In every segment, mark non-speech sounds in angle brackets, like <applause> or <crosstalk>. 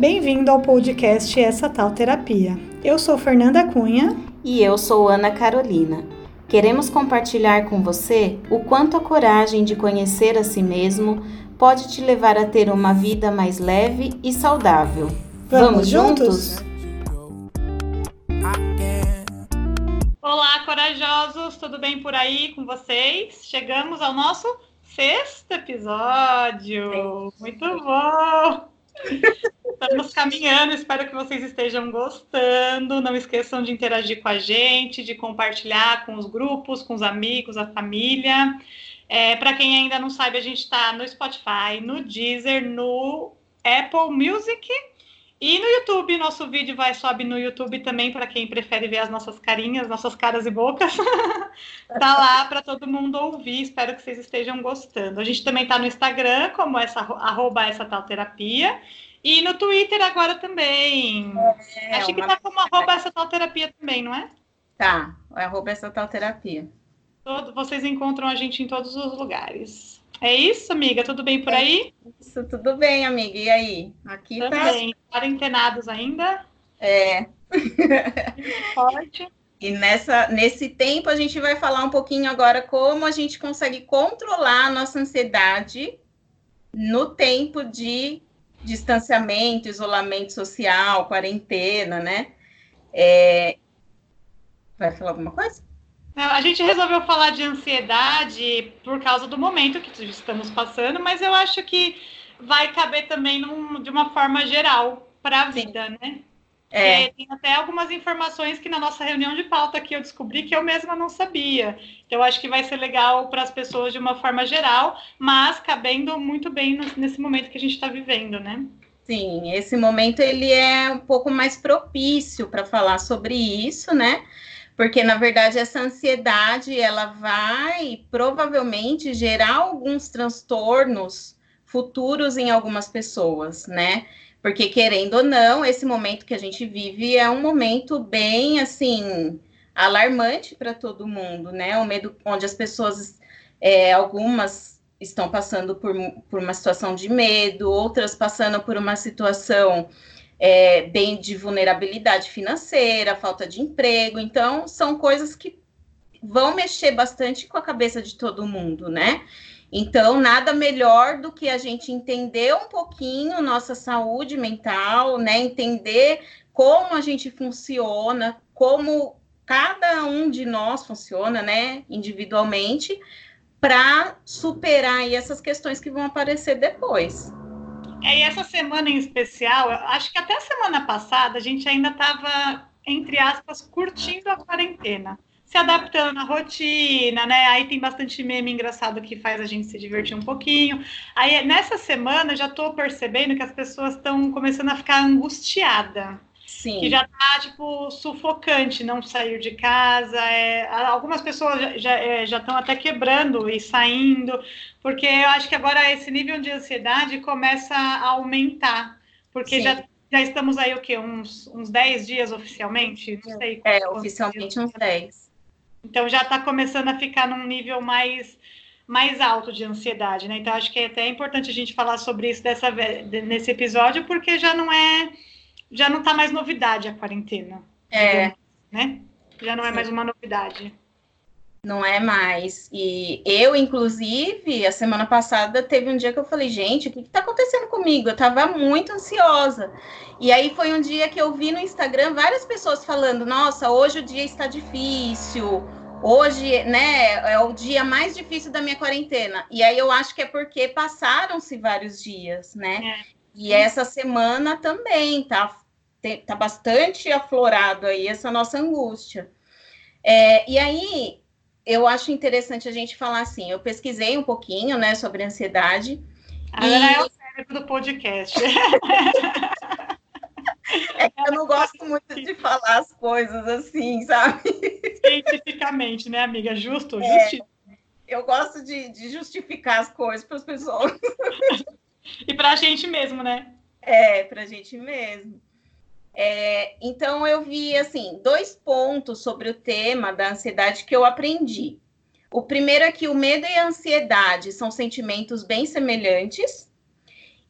Bem-vindo ao podcast Essa Tal Terapia. Eu sou Fernanda Cunha. E eu sou Ana Carolina. Queremos compartilhar com você o quanto a coragem de conhecer a si mesmo pode te levar a ter uma vida mais leve e saudável. Vamos, Vamos juntos? Olá, corajosos, tudo bem por aí com vocês? Chegamos ao nosso sexto episódio. Muito bom! Estamos caminhando, espero que vocês estejam gostando. Não esqueçam de interagir com a gente, de compartilhar com os grupos, com os amigos, a família. É, Para quem ainda não sabe, a gente está no Spotify, no Deezer, no Apple Music e no YouTube, nosso vídeo vai sobe no YouTube também para quem prefere ver as nossas carinhas, nossas caras e bocas. <laughs> tá lá para todo mundo ouvir. Espero que vocês estejam gostando. A gente também tá no Instagram, como essa arroba essa tal terapia. E no Twitter agora também. É, Acho que tá como arroba essa tal terapia também, não é? Tá, é arroba essa tal terapia. Todo, vocês encontram a gente em todos os lugares. É isso, amiga? Tudo bem por aí? Isso, tudo bem, amiga. E aí? Aqui tá Também. tá. Quarentenados ainda? É. <laughs> Forte. E nessa, nesse tempo a gente vai falar um pouquinho agora como a gente consegue controlar a nossa ansiedade no tempo de distanciamento, isolamento social, quarentena, né? É... Vai falar alguma coisa? A gente resolveu falar de ansiedade por causa do momento que estamos passando, mas eu acho que vai caber também num, de uma forma geral para a vida, né? É. tem até algumas informações que na nossa reunião de pauta aqui eu descobri que eu mesma não sabia. Então, eu acho que vai ser legal para as pessoas de uma forma geral, mas cabendo muito bem nesse momento que a gente está vivendo, né? Sim, esse momento ele é um pouco mais propício para falar sobre isso, né? Porque na verdade essa ansiedade ela vai provavelmente gerar alguns transtornos futuros em algumas pessoas, né? Porque querendo ou não, esse momento que a gente vive é um momento bem assim alarmante para todo mundo, né? O medo onde as pessoas, é, algumas estão passando por, por uma situação de medo, outras passando por uma situação é, bem de vulnerabilidade financeira, falta de emprego. Então, são coisas que vão mexer bastante com a cabeça de todo mundo, né? Então, nada melhor do que a gente entender um pouquinho nossa saúde mental, né? Entender como a gente funciona, como cada um de nós funciona, né? Individualmente, para superar essas questões que vão aparecer depois. É, e essa semana em especial, acho que até a semana passada a gente ainda estava, entre aspas, curtindo a quarentena, se adaptando à rotina, né? Aí tem bastante meme engraçado que faz a gente se divertir um pouquinho. Aí nessa semana já estou percebendo que as pessoas estão começando a ficar angustiadas. Sim. Que já tá, tipo, sufocante não sair de casa. É, algumas pessoas já estão é, até quebrando e saindo, porque eu acho que agora esse nível de ansiedade começa a aumentar. Porque já, já estamos aí, o quê? Uns, uns 10 dias oficialmente? Não sei. É, oficialmente dias. uns 10. Então já está começando a ficar num nível mais mais alto de ansiedade, né? Então acho que é até importante a gente falar sobre isso dessa nesse episódio, porque já não é já não está mais novidade a quarentena. É. Né? Já não é Sim. mais uma novidade. Não é mais. E eu, inclusive, a semana passada teve um dia que eu falei, gente, o que está acontecendo comigo? Eu estava muito ansiosa. E aí foi um dia que eu vi no Instagram várias pessoas falando, nossa, hoje o dia está difícil. Hoje, né, é o dia mais difícil da minha quarentena. E aí eu acho que é porque passaram-se vários dias, né? É. E essa semana também tá, tá bastante aflorado aí essa nossa angústia. É, e aí eu acho interessante a gente falar assim, eu pesquisei um pouquinho, né, sobre ansiedade. Agora e... é o cérebro do podcast. <laughs> É que eu não gosto muito de falar as coisas assim, sabe? Cientificamente, né, amiga? Justo, é, justiça. Eu gosto de, de justificar as coisas para as pessoas. <laughs> E para a gente mesmo, né? É, para a gente mesmo. É, então, eu vi, assim, dois pontos sobre o tema da ansiedade que eu aprendi. O primeiro é que o medo e a ansiedade são sentimentos bem semelhantes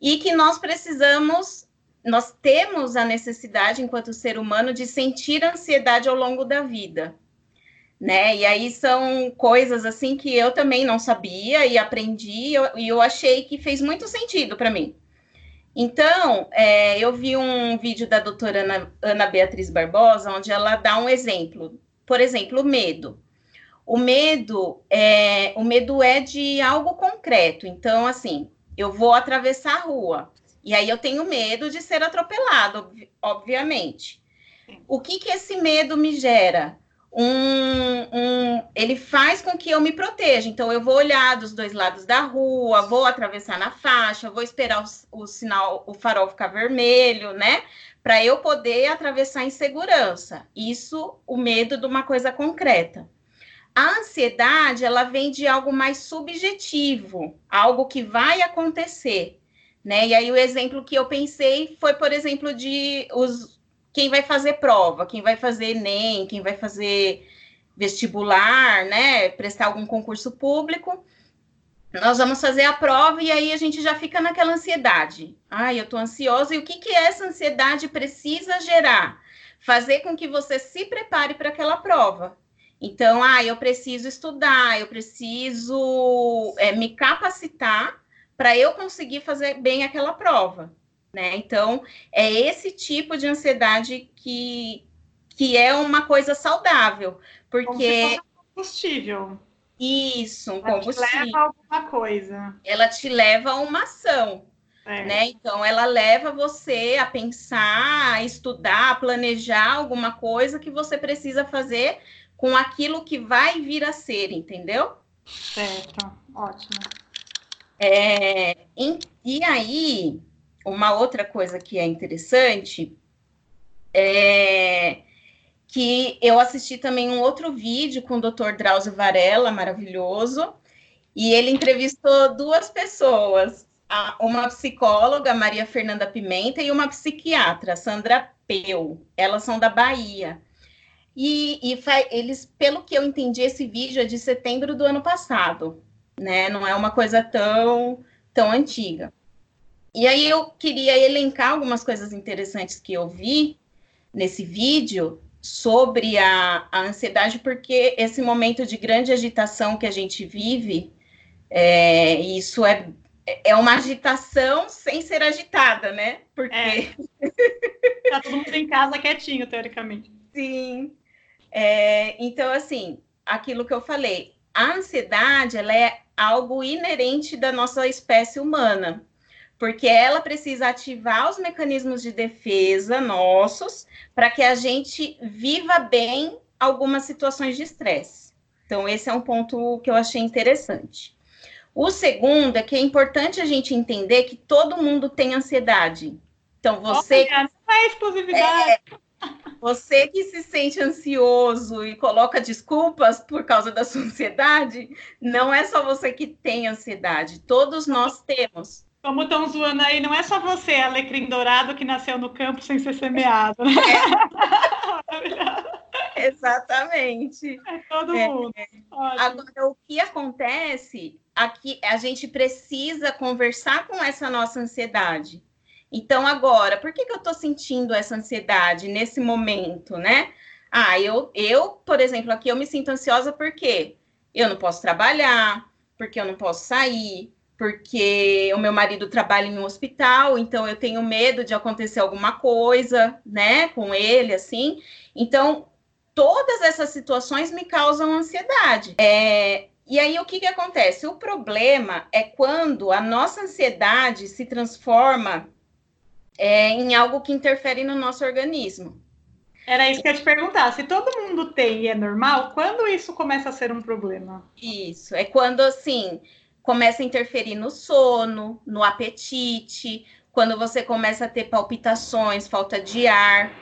e que nós precisamos nós temos a necessidade, enquanto ser humano, de sentir ansiedade ao longo da vida. Né? E aí são coisas assim que eu também não sabia e aprendi, e eu, e eu achei que fez muito sentido para mim. Então, é, eu vi um vídeo da doutora Ana, Ana Beatriz Barbosa, onde ela dá um exemplo. Por exemplo, o medo. O medo é, o medo é de algo concreto. Então, assim, eu vou atravessar a rua. E aí eu tenho medo de ser atropelado, obviamente. O que, que esse medo me gera? Um, um, ele faz com que eu me proteja. Então, eu vou olhar dos dois lados da rua, vou atravessar na faixa, vou esperar o, o sinal, o farol ficar vermelho, né? Para eu poder atravessar em segurança. Isso, o medo de uma coisa concreta. A ansiedade, ela vem de algo mais subjetivo, algo que vai acontecer né? E aí o exemplo que eu pensei foi, por exemplo, de os quem vai fazer prova, quem vai fazer ENEM, quem vai fazer vestibular, né? Prestar algum concurso público. Nós vamos fazer a prova e aí a gente já fica naquela ansiedade. Ai, eu tô ansiosa. E o que, que essa ansiedade precisa gerar? Fazer com que você se prepare para aquela prova. Então, ah, eu preciso estudar, eu preciso é, me capacitar para eu conseguir fazer bem aquela prova, né? Então, é esse tipo de ansiedade que, que é uma coisa saudável, porque combustível. Isso, um ela combustível. Te leva a alguma coisa. Ela te leva a uma ação. É. Né? Então, ela leva você a pensar, a estudar, a planejar alguma coisa que você precisa fazer com aquilo que vai vir a ser, entendeu? Certo, ótimo. É, em, e aí, uma outra coisa que é interessante é que eu assisti também um outro vídeo com o Dr. Drauzio Varela, maravilhoso, e ele entrevistou duas pessoas, uma psicóloga, Maria Fernanda Pimenta, e uma psiquiatra, Sandra Peu. Elas são da Bahia. E, e eles, pelo que eu entendi, esse vídeo é de setembro do ano passado né? Não é uma coisa tão, tão antiga. E aí eu queria elencar algumas coisas interessantes que eu vi nesse vídeo sobre a, a ansiedade, porque esse momento de grande agitação que a gente vive, é, isso é, é uma agitação sem ser agitada, né? Porque. É. <laughs> Tá todo mundo em casa quietinho, teoricamente. Sim. É, então, assim, aquilo que eu falei, a ansiedade ela é algo inerente da nossa espécie humana, porque ela precisa ativar os mecanismos de defesa nossos para que a gente viva bem algumas situações de estresse. Então, esse é um ponto que eu achei interessante. O segundo é que é importante a gente entender que todo mundo tem ansiedade. Então, você. Olha, não é exclusividade. É, você que se sente ansioso e coloca desculpas por causa da sua ansiedade, não é só você que tem ansiedade, todos nós temos. Como estão zoando aí, não é só você, alecrim dourado, que nasceu no campo sem ser semeado. Né? É. <laughs> Exatamente. É todo é. mundo. Agora, o que acontece aqui, a gente precisa conversar com essa nossa ansiedade. Então, agora, por que, que eu estou sentindo essa ansiedade nesse momento, né? Ah, eu, eu, por exemplo, aqui eu me sinto ansiosa porque eu não posso trabalhar, porque eu não posso sair, porque o meu marido trabalha em um hospital, então eu tenho medo de acontecer alguma coisa, né, com ele, assim. Então, todas essas situações me causam ansiedade. É, e aí, o que, que acontece? O problema é quando a nossa ansiedade se transforma é, em algo que interfere no nosso organismo. Era isso que eu ia te perguntar. Se todo mundo tem e é normal, quando isso começa a ser um problema? Isso, é quando assim começa a interferir no sono, no apetite, quando você começa a ter palpitações, falta de ar.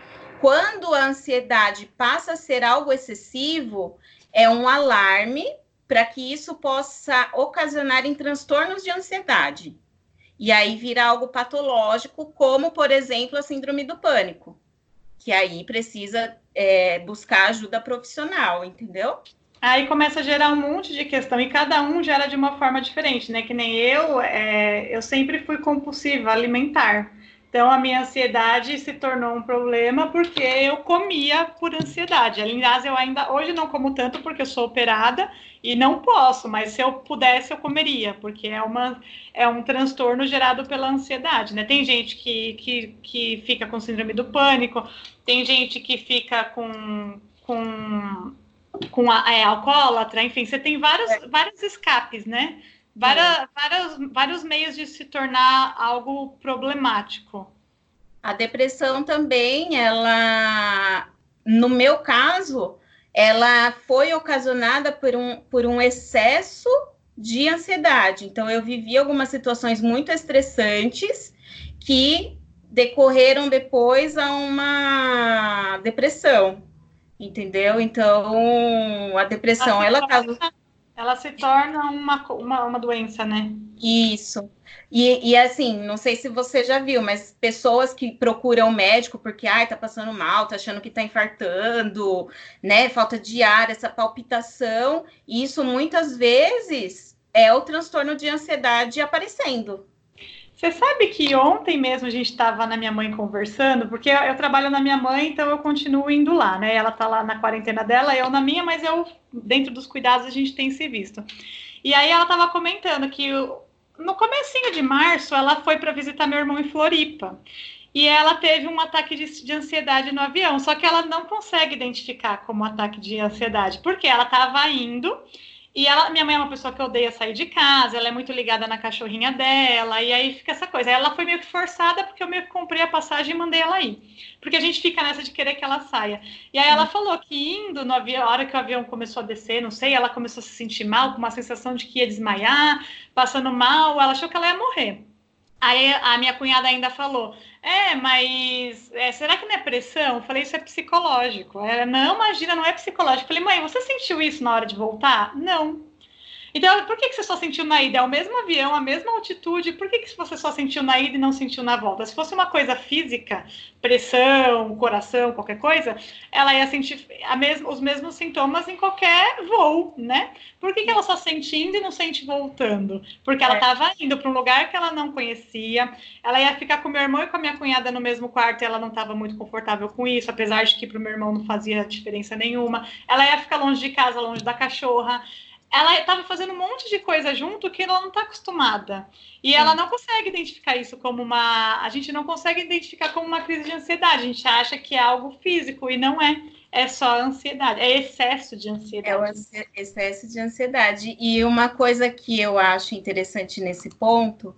Quando a ansiedade passa a ser algo excessivo, é um alarme para que isso possa ocasionar em transtornos de ansiedade. E aí vira algo patológico, como, por exemplo, a síndrome do pânico, que aí precisa é, buscar ajuda profissional, entendeu? Aí começa a gerar um monte de questão, e cada um gera de uma forma diferente, né? Que nem eu, é, eu sempre fui compulsiva alimentar. Então, a minha ansiedade se tornou um problema porque eu comia por ansiedade. Aliás, eu ainda hoje não como tanto porque eu sou operada e não posso, mas se eu pudesse, eu comeria, porque é, uma, é um transtorno gerado pela ansiedade, né? Tem gente que, que, que fica com síndrome do pânico, tem gente que fica com, com, com a, é, alcoólatra, enfim, você tem vários, é. vários escapes, né? várias, é. vários, vários meios de se tornar algo problemático. A depressão também, ela, no meu caso, ela foi ocasionada por um, por um excesso de ansiedade. Então, eu vivi algumas situações muito estressantes que decorreram depois a uma depressão, entendeu? Então, a depressão, ela causa ela se torna uma, uma, uma doença, né? Isso. E, e assim, não sei se você já viu, mas pessoas que procuram médico porque, ai, tá passando mal, tá achando que tá infartando, né? Falta de ar, essa palpitação, isso muitas vezes é o transtorno de ansiedade aparecendo. Você sabe que ontem mesmo a gente estava na minha mãe conversando, porque eu, trabalho na minha mãe, então eu continuo indo lá, né? Ela tá lá na quarentena dela, eu na minha, mas eu, dentro dos cuidados, a gente tem se visto. E aí ela estava comentando que no comecinho de março ela foi para visitar meu irmão em Floripa. E ela teve um ataque de, de, ansiedade no avião, só que ela não consegue identificar como ataque de ansiedade, porque ela estava indo e ela, minha mãe é uma pessoa que odeia sair de casa, ela é muito ligada na cachorrinha dela, e aí fica essa coisa. Ela foi meio que forçada porque eu meio que comprei a passagem e mandei ela ir. Porque a gente fica nessa de querer que ela saia. E aí ela uhum. falou que indo no avião, a hora que o avião começou a descer, não sei, ela começou a se sentir mal, com uma sensação de que ia desmaiar, passando mal, ela achou que ela ia morrer. Aí a minha cunhada ainda falou: É, mas é, será que não é pressão? Eu falei: Isso é psicológico. Ela, não, imagina, não é psicológico. Eu falei: Mãe, você sentiu isso na hora de voltar? Não. Então, por que, que você só sentiu na ida? É o mesmo avião, a mesma altitude, por que, que você só sentiu na ida e não sentiu na volta? Se fosse uma coisa física, pressão, coração, qualquer coisa, ela ia sentir mesma, os mesmos sintomas em qualquer voo, né? Por que, que ela só sente indo e não sente voltando? Porque ela estava é. indo para um lugar que ela não conhecia, ela ia ficar com meu irmão e com a minha cunhada no mesmo quarto e ela não estava muito confortável com isso, apesar de que para o meu irmão não fazia diferença nenhuma. Ela ia ficar longe de casa, longe da cachorra ela estava fazendo um monte de coisa junto que ela não está acostumada. E ela não consegue identificar isso como uma. A gente não consegue identificar como uma crise de ansiedade. A gente acha que é algo físico e não é. É só ansiedade, é excesso de ansiedade. É o excesso de ansiedade. E uma coisa que eu acho interessante nesse ponto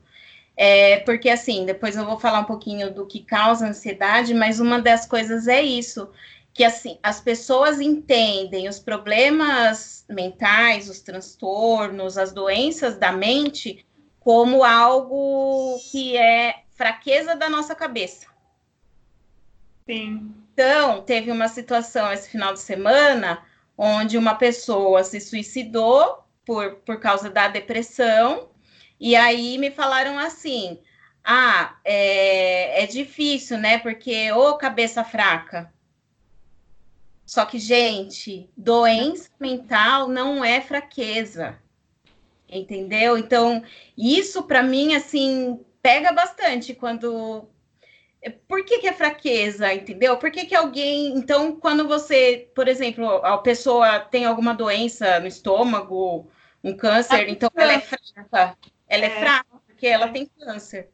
é porque, assim, depois eu vou falar um pouquinho do que causa ansiedade, mas uma das coisas é isso que assim as pessoas entendem os problemas mentais, os transtornos, as doenças da mente como algo que é fraqueza da nossa cabeça. Sim. Então, teve uma situação esse final de semana onde uma pessoa se suicidou por, por causa da depressão, e aí me falaram assim: ah, é, é difícil, né? Porque, ô cabeça fraca. Só que, gente, doença mental não é fraqueza. Entendeu? Então, isso para mim, assim, pega bastante quando. Por que, que é fraqueza, entendeu? Por que, que alguém. Então, quando você, por exemplo, a pessoa tem alguma doença no estômago, um câncer, então ela é fraca. Ela é, é fraca porque ela tem câncer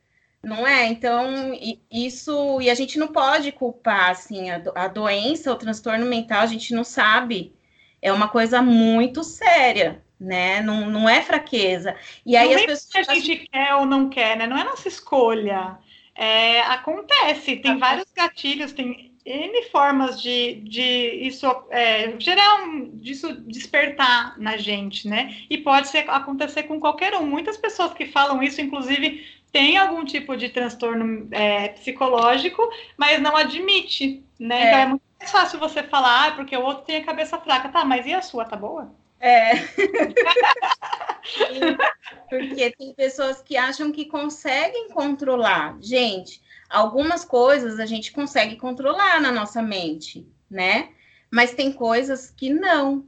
não é? Então, isso, e a gente não pode culpar, assim, a, a doença, o transtorno mental, a gente não sabe, é uma coisa muito séria, né? Não, não é fraqueza. E aí não as é pessoas. Que a gente quer ou não quer, né? Não é nossa escolha. É, acontece, tem vários gatilhos, tem N formas de, de isso é, gerar um, disso despertar na gente, né? E pode ser, acontecer com qualquer um. Muitas pessoas que falam isso, inclusive, tem algum tipo de transtorno é, psicológico, mas não admite, né? É. Então é muito mais fácil você falar, ah, porque o outro tem a cabeça fraca. Tá, mas e a sua, tá boa? É. <laughs> porque tem pessoas que acham que conseguem controlar. Gente, algumas coisas a gente consegue controlar na nossa mente, né? Mas tem coisas que não.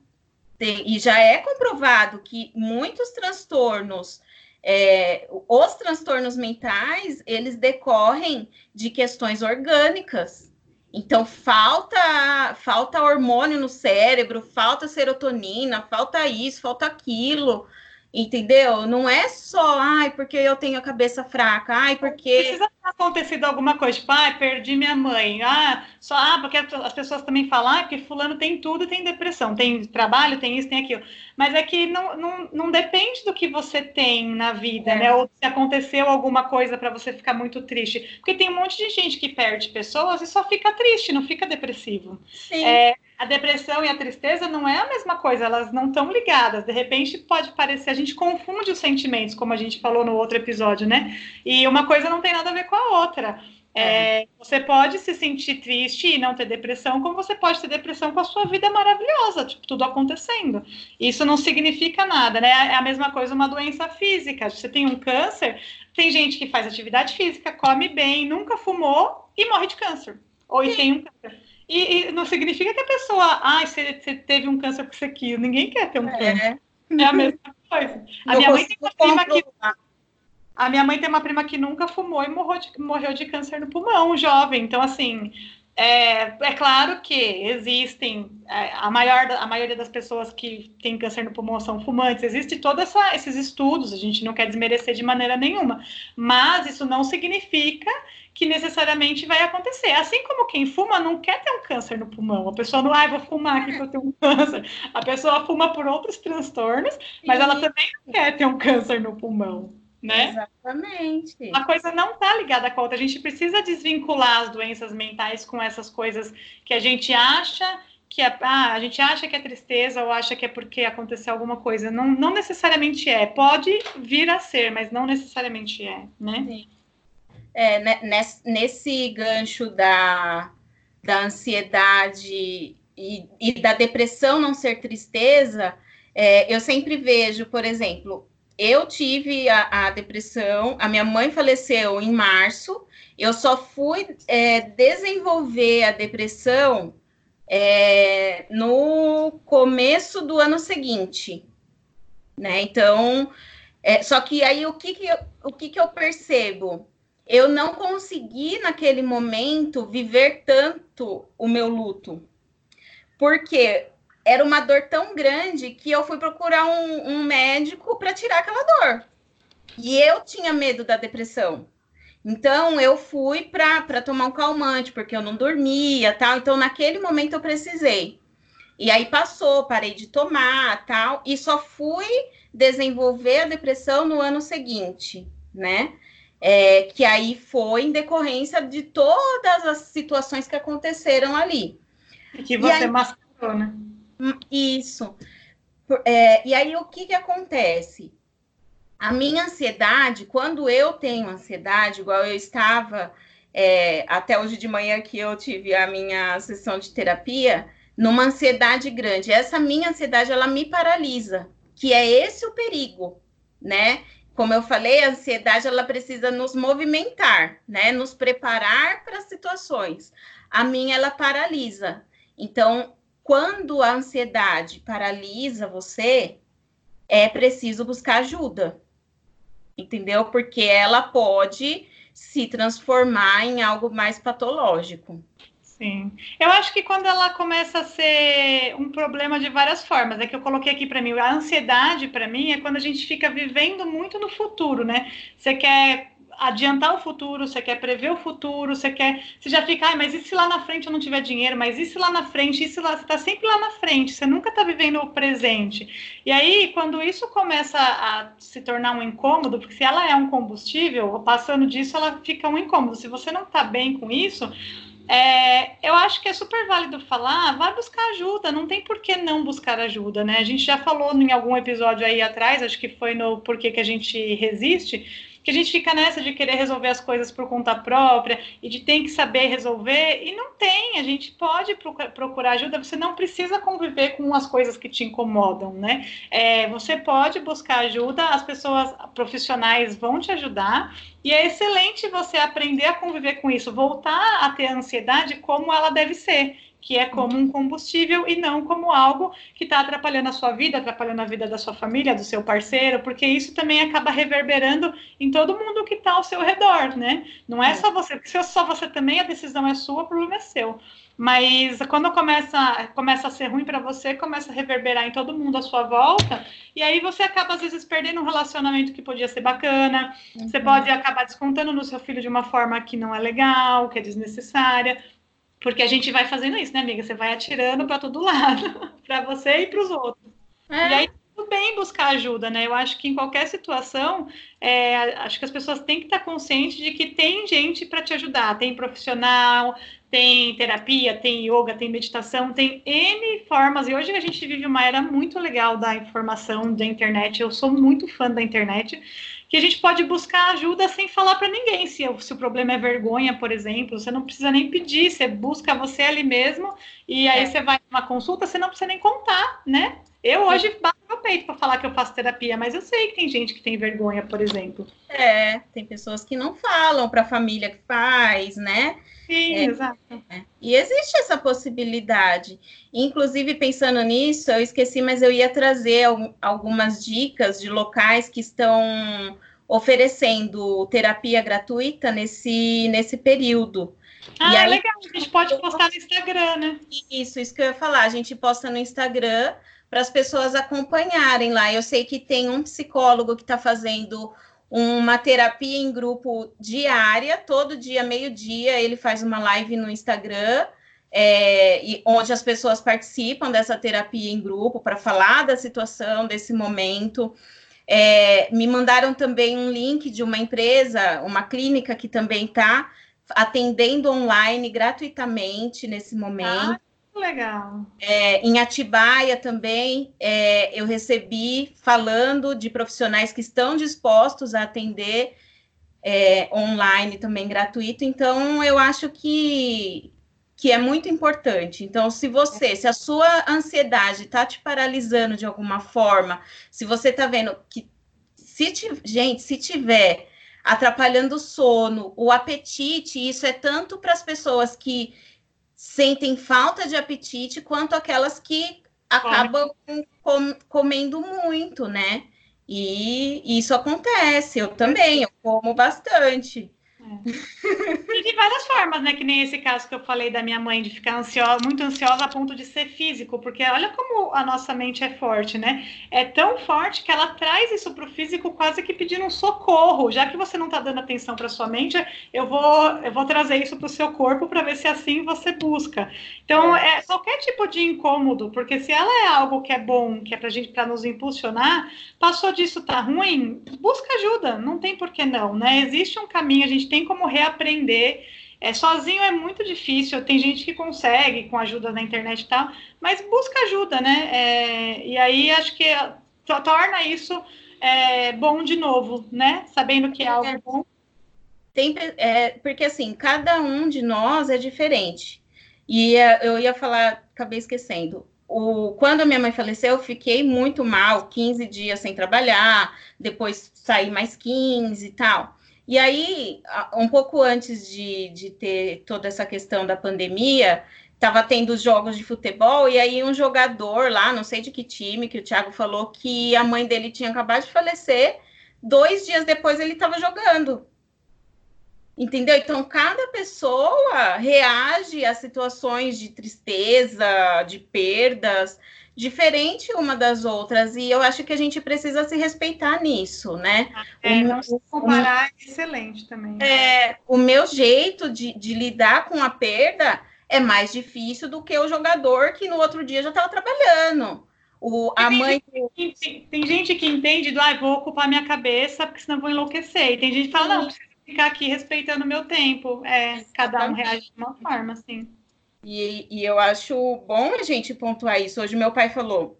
Tem, e já é comprovado que muitos transtornos é, os transtornos mentais, eles decorrem de questões orgânicas. Então, falta, falta hormônio no cérebro, falta serotonina, falta isso, falta aquilo. Entendeu? Não é só, ai, porque eu tenho a cabeça fraca, ai, porque. Precisa ter acontecido alguma coisa, tipo, ai, perdi minha mãe, ah, só, ah, porque as pessoas também falam, ah, porque fulano tem tudo tem depressão, tem trabalho, tem isso, tem aquilo. Mas é que não, não, não depende do que você tem na vida, é. né? Ou se aconteceu alguma coisa para você ficar muito triste. Porque tem um monte de gente que perde pessoas e só fica triste, não fica depressivo. Sim. É, a depressão e a tristeza não é a mesma coisa, elas não estão ligadas. De repente pode parecer, a gente confunde os sentimentos, como a gente falou no outro episódio, né? E uma coisa não tem nada a ver com a outra. É, é. você pode se sentir triste e não ter depressão, como você pode ter depressão com a sua vida maravilhosa, tipo, tudo acontecendo. Isso não significa nada, né? É a mesma coisa uma doença física. Você tem um câncer, tem gente que faz atividade física, come bem, nunca fumou e morre de câncer. Ou e tem um câncer. E, e, não significa que a pessoa, ai, ah, você, você, teve um câncer por isso aqui. Ninguém quer ter um é. câncer. É a mesma coisa. A minha mãe tem uma prima que. A minha mãe tem uma prima que nunca fumou e morreu de, morreu de câncer no pulmão, jovem. Então, assim, é, é claro que existem, é, a, maior, a maioria das pessoas que têm câncer no pulmão são fumantes, existe todos esses estudos, a gente não quer desmerecer de maneira nenhuma, mas isso não significa que necessariamente vai acontecer. Assim como quem fuma não quer ter um câncer no pulmão, a pessoa não, ah, vou fumar aqui para eu ter um câncer, a pessoa fuma por outros transtornos, mas ela também não quer ter um câncer no pulmão né? Exatamente. A coisa não está ligada com a outra. A gente precisa desvincular as doenças mentais com essas coisas que a gente acha que é, ah, a gente acha que é tristeza ou acha que é porque aconteceu alguma coisa. Não, não necessariamente é. Pode vir a ser, mas não necessariamente é, né? Sim. É, né, nesse, nesse gancho da, da ansiedade e, e da depressão não ser tristeza, é, eu sempre vejo, por exemplo, eu tive a, a, depressão, a minha mãe faleceu em março, eu só fui é, desenvolver a depressão é, no começo do ano seguinte, né? Então, é, só que aí o que, que eu, o que, que eu percebo? Eu não consegui naquele momento viver tanto o meu luto, porque era uma dor tão grande que eu fui procurar um, um médico para tirar aquela dor. E eu tinha medo da depressão. Então eu fui para tomar um calmante, porque eu não dormia, tal. Então naquele momento eu precisei. E aí passou, parei de tomar, tal, e só fui desenvolver a depressão no ano seguinte, né? É, que aí foi em decorrência de todas as situações que aconteceram ali. E que você aí, mascarou, né? Isso. É, e aí, o que, que acontece? A minha ansiedade, quando eu tenho ansiedade, igual eu estava é, até hoje de manhã que eu tive a minha sessão de terapia, numa ansiedade grande. Essa minha ansiedade, ela me paralisa, que é esse o perigo, né? Como eu falei, a ansiedade, ela precisa nos movimentar, né? Nos preparar para situações. A minha, ela paralisa. Então, quando a ansiedade paralisa você, é preciso buscar ajuda. Entendeu? Porque ela pode se transformar em algo mais patológico. Sim. Eu acho que quando ela começa a ser um problema de várias formas, é que eu coloquei aqui para mim, a ansiedade para mim é quando a gente fica vivendo muito no futuro, né? Você quer adiantar o futuro, você quer prever o futuro, você quer. Você já fica, ah, mas e se lá na frente eu não tiver dinheiro? Mas e se lá na frente? E se lá. Você está sempre lá na frente, você nunca está vivendo o presente. E aí, quando isso começa a se tornar um incômodo, porque se ela é um combustível, passando disso, ela fica um incômodo. Se você não está bem com isso. É, eu acho que é super válido falar, vai buscar ajuda, não tem por que não buscar ajuda, né? A gente já falou em algum episódio aí atrás, acho que foi no Porquê que a gente resiste, que a gente fica nessa de querer resolver as coisas por conta própria e de tem que saber resolver, e não tem, a gente pode procurar ajuda, você não precisa conviver com as coisas que te incomodam, né? É, você pode buscar ajuda, as pessoas profissionais vão te ajudar, E é excelente você aprender a conviver com isso, voltar a ter a ansiedade como ela deve ser que é como um combustível e não como algo que está atrapalhando a sua vida, atrapalhando a vida da sua família, do seu parceiro, porque isso também acaba reverberando em todo mundo que está ao seu redor, né? Não é, é. só você, porque se é só você também, a decisão é sua, o problema é seu. Mas quando começa, começa a ser ruim para você, começa a reverberar em todo mundo à sua volta, e aí você acaba, às vezes, perdendo um relacionamento que podia ser bacana, uhum. você pode acabar descontando no seu filho de uma forma que não é legal, que é desnecessária porque a gente vai fazendo isso, né, amiga? Você vai atirando para todo lado, <laughs> para você e para os outros. É. E aí tudo bem buscar ajuda, né? Eu acho que em qualquer situação, é, acho que as pessoas têm que estar conscientes de que tem gente para te ajudar, tem profissional, tem terapia, tem yoga, tem meditação, tem N formas. E hoje a gente vive uma era muito legal da informação, da internet. Eu sou muito fã da internet que a gente pode buscar ajuda sem falar para ninguém. Se, se, o problema é vergonha, por exemplo, você não precisa nem pedir, você busca você ali mesmo, e aí é. você vai numa consulta, você não precisa nem contar, né? Eu hoje bato meu peito para falar que eu faço terapia, mas eu sei que tem gente que tem vergonha, por exemplo. É, tem pessoas que não falam para a família que faz, né? Sim, é, exato. É. E existe essa possibilidade. Inclusive, pensando nisso, eu esqueci, mas eu ia trazer algumas dicas de locais que estão oferecendo terapia gratuita nesse, nesse período. Ah, e aí, legal, a gente pode postar no Instagram, né? Isso, isso que eu ia falar. A gente posta no Instagram para as pessoas acompanharem lá. Eu sei que tem um psicólogo que está fazendo uma terapia em grupo diária, todo dia, meio-dia, ele faz uma live no Instagram, é, e, onde as pessoas participam dessa terapia em grupo para falar da situação, desse momento. É, me mandaram também um link de uma empresa, uma clínica que também está atendendo online gratuitamente nesse momento. Ah, legal. É, em Atibaia também é, eu recebi falando de profissionais que estão dispostos a atender é, online também gratuito. Então eu acho que que é muito importante. Então, se você, se a sua ansiedade está te paralisando de alguma forma, se você está vendo que, se gente, se tiver atrapalhando o sono, o apetite, isso é tanto para as pessoas que sentem falta de apetite, quanto aquelas que acabam com, comendo muito, né? E isso acontece, eu também, eu como bastante. É. <laughs> E de várias formas, né? Que nem esse caso que eu falei da minha mãe de ficar ansiosa, muito ansiosa a ponto de ser físico, porque olha como a nossa mente é forte, né? É tão forte que ela traz isso para o físico quase que pedindo um socorro. Já que você não está dando atenção para sua mente, eu vou, eu vou trazer isso para o seu corpo para ver se assim você busca. Então, é. é qualquer tipo de incômodo, porque se ela é algo que é bom, que é para gente para nos impulsionar, passou disso tá ruim, busca ajuda. Não tem por que não, né? Existe um caminho, a gente tem tem como reaprender. É, sozinho é muito difícil, tem gente que consegue com ajuda na internet e tal, mas busca ajuda, né? É, e aí acho que torna isso é, bom de novo, né? Sabendo que é algo é. bom. Tem, é, porque assim, cada um de nós é diferente. E é, eu ia falar, acabei esquecendo. O, quando a minha mãe faleceu, eu fiquei muito mal, 15 dias sem trabalhar, depois saí mais 15 e tal. E aí, um pouco antes de, de ter toda essa questão da pandemia, estava tendo os jogos de futebol, e aí um jogador lá, não sei de que time, que o Thiago falou que a mãe dele tinha acabado de falecer, dois dias depois ele estava jogando. Entendeu? Então, cada pessoa reage a situações de tristeza, de perdas, diferente uma das outras, e eu acho que a gente precisa se respeitar nisso, né? É, o, não se comparar é excelente também. É, o meu jeito de, de lidar com a perda é mais difícil do que o jogador que no outro dia já estava trabalhando. O, a tem mãe. Gente tem, tem, gente que entende do ah, vou ocupar minha cabeça, porque senão vou enlouquecer. E tem gente que fala, não, preciso ficar aqui respeitando o meu tempo. É, cada um reage de uma forma, assim. E, e eu acho bom a gente pontuar isso. Hoje meu pai falou: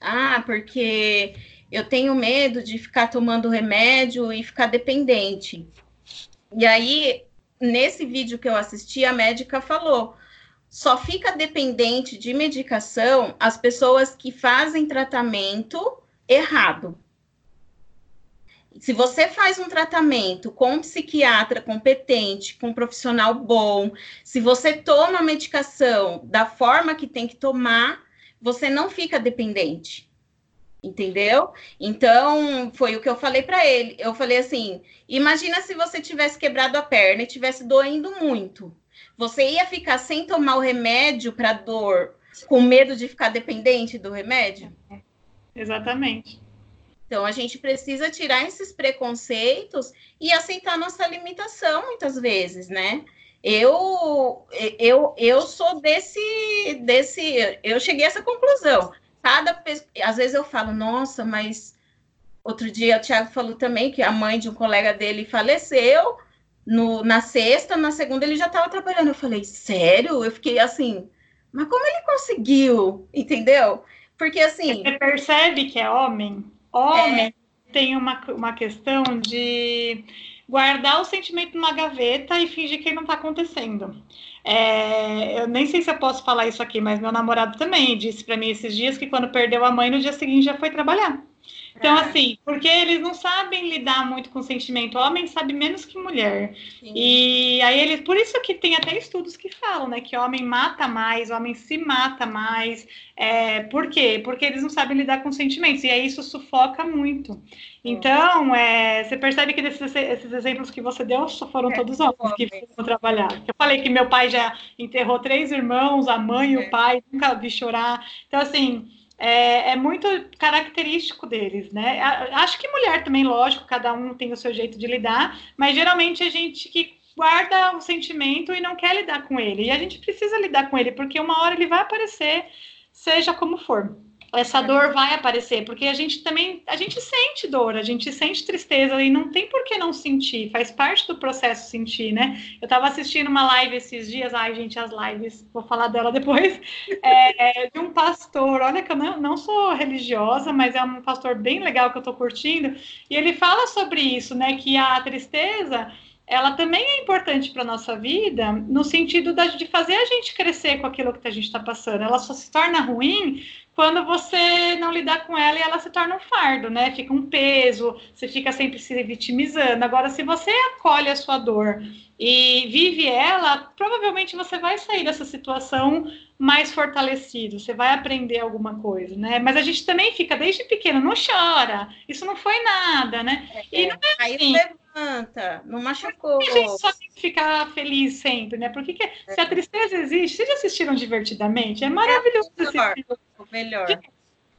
ah, porque eu tenho medo de ficar tomando remédio e ficar dependente. E aí, nesse vídeo que eu assisti, a médica falou: só fica dependente de medicação as pessoas que fazem tratamento errado. Se você faz um tratamento com um psiquiatra competente, com um profissional bom, se você toma a medicação da forma que tem que tomar, você não fica dependente. Entendeu? Então, foi o que eu falei para ele. Eu falei assim: imagina se você tivesse quebrado a perna e tivesse doendo muito. Você ia ficar sem tomar o remédio para dor, com medo de ficar dependente do remédio? Exatamente. Então, a gente precisa tirar esses preconceitos e aceitar nossa limitação, muitas vezes, né? Eu, eu, eu sou desse, desse. Eu cheguei a essa conclusão. Cada às vezes eu falo, nossa, mas outro dia o Thiago falou também que a mãe de um colega dele faleceu no, na sexta, na segunda ele já estava trabalhando. Eu falei, sério? Eu fiquei assim, mas como ele conseguiu? Entendeu? Porque assim. Você percebe que é homem? Homem é... tem uma, uma questão de guardar o sentimento numa gaveta e fingir que não está acontecendo. É, eu nem sei se eu posso falar isso aqui, mas meu namorado também disse para mim esses dias que quando perdeu a mãe, no dia seguinte já foi trabalhar. Então, é. assim, porque eles não sabem lidar muito com sentimento. O homem sabe menos que mulher. Sim. E aí eles, por isso que tem até estudos que falam, né, que o homem mata mais, homem se mata mais. É, por quê? Porque eles não sabem lidar com sentimentos. E aí isso sufoca muito. Então, é, você percebe que desses, esses exemplos que você deu foram é, todos homens que foram trabalhar. Eu falei que meu pai já enterrou três irmãos, a mãe e o é. pai, nunca vi chorar. Então, assim, é, é, muito característico deles, né? Acho que mulher também, lógico, cada um tem o seu jeito de lidar, mas geralmente a gente que guarda o sentimento e não quer lidar com ele. E a gente precisa lidar com ele, porque uma hora ele vai aparecer, seja como for essa dor vai aparecer, porque a gente também, a gente sente dor, a gente sente tristeza e não tem por que não sentir, faz parte do processo sentir, né? Eu estava assistindo uma live esses dias, ai gente, as lives, vou falar dela depois, <laughs> é, de um pastor, olha que eu não, não sou religiosa, mas é um pastor bem legal que eu estou curtindo, e ele fala sobre isso, né, que a tristeza ela também é importante para a nossa vida, no sentido de fazer a gente crescer com aquilo que a gente está passando. Ela só se torna ruim quando você não lidar com ela e ela se torna um fardo, né? Fica um peso, você fica sempre se vitimizando. Agora, se você acolhe a sua dor e vive ela, provavelmente você vai sair dessa situação mais fortalecido, você vai aprender alguma coisa, né? Mas a gente também fica desde pequeno, não chora, isso não foi nada, né? É, e não é assim. Aí levanta, não machucou. A gente só tem que ficar feliz sempre, né? Porque que, é. se a tristeza existe, vocês já assistiram divertidamente? É maravilhoso é melhor.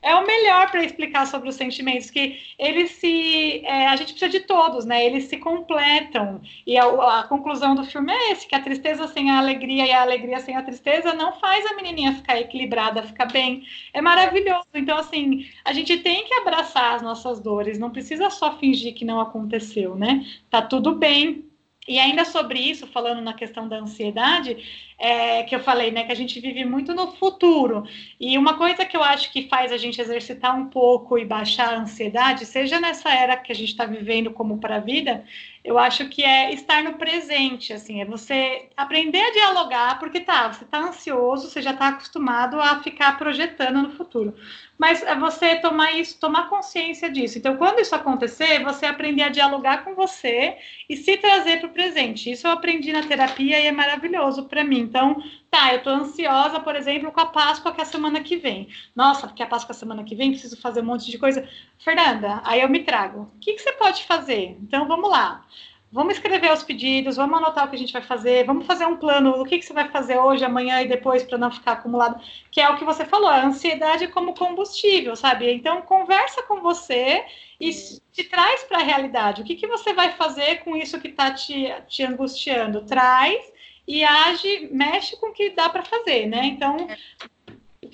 É o melhor para explicar sobre os sentimentos, que eles se. É, a gente precisa de todos, né? Eles se completam. E a, a, conclusão do filme é esse: que a tristeza sem a alegria e a alegria sem a tristeza não faz a menininha ficar equilibrada, ficar bem. É maravilhoso. Então, assim, a gente tem que abraçar as nossas dores, não precisa só fingir que não aconteceu, né? Tá tudo bem. E ainda sobre isso, falando na questão da ansiedade, é, que eu falei, né, que a gente vive muito no futuro. E uma coisa que eu acho que faz a gente exercitar um pouco e baixar a ansiedade, seja nessa era que a gente está vivendo como para a vida, eu acho que é estar no presente, assim, é você aprender a dialogar, porque tá, você está ansioso, você já está acostumado a ficar projetando no futuro. Mas é você tomar isso, tomar consciência disso. Então, quando isso acontecer, você aprender a dialogar com você e se trazer para o presente. Isso eu aprendi na terapia e é maravilhoso para mim. Então, tá, eu tô ansiosa, por exemplo, com a Páscoa que é a semana que vem. Nossa, porque a Páscoa é a semana que vem, preciso fazer um monte de coisa. Fernanda, aí eu me trago. O que, que você pode fazer? Então, vamos lá. Vamos escrever os pedidos, vamos anotar o que a gente vai fazer, vamos fazer um plano, o que, que você vai fazer hoje, amanhã e depois para não ficar acumulado, que é o que você falou, a ansiedade como combustível, sabe? Então, conversa com você e te traz para a realidade. O que, que você vai fazer com isso que está te, te angustiando? Traz e age, mexe com o que dá para fazer, né? Então,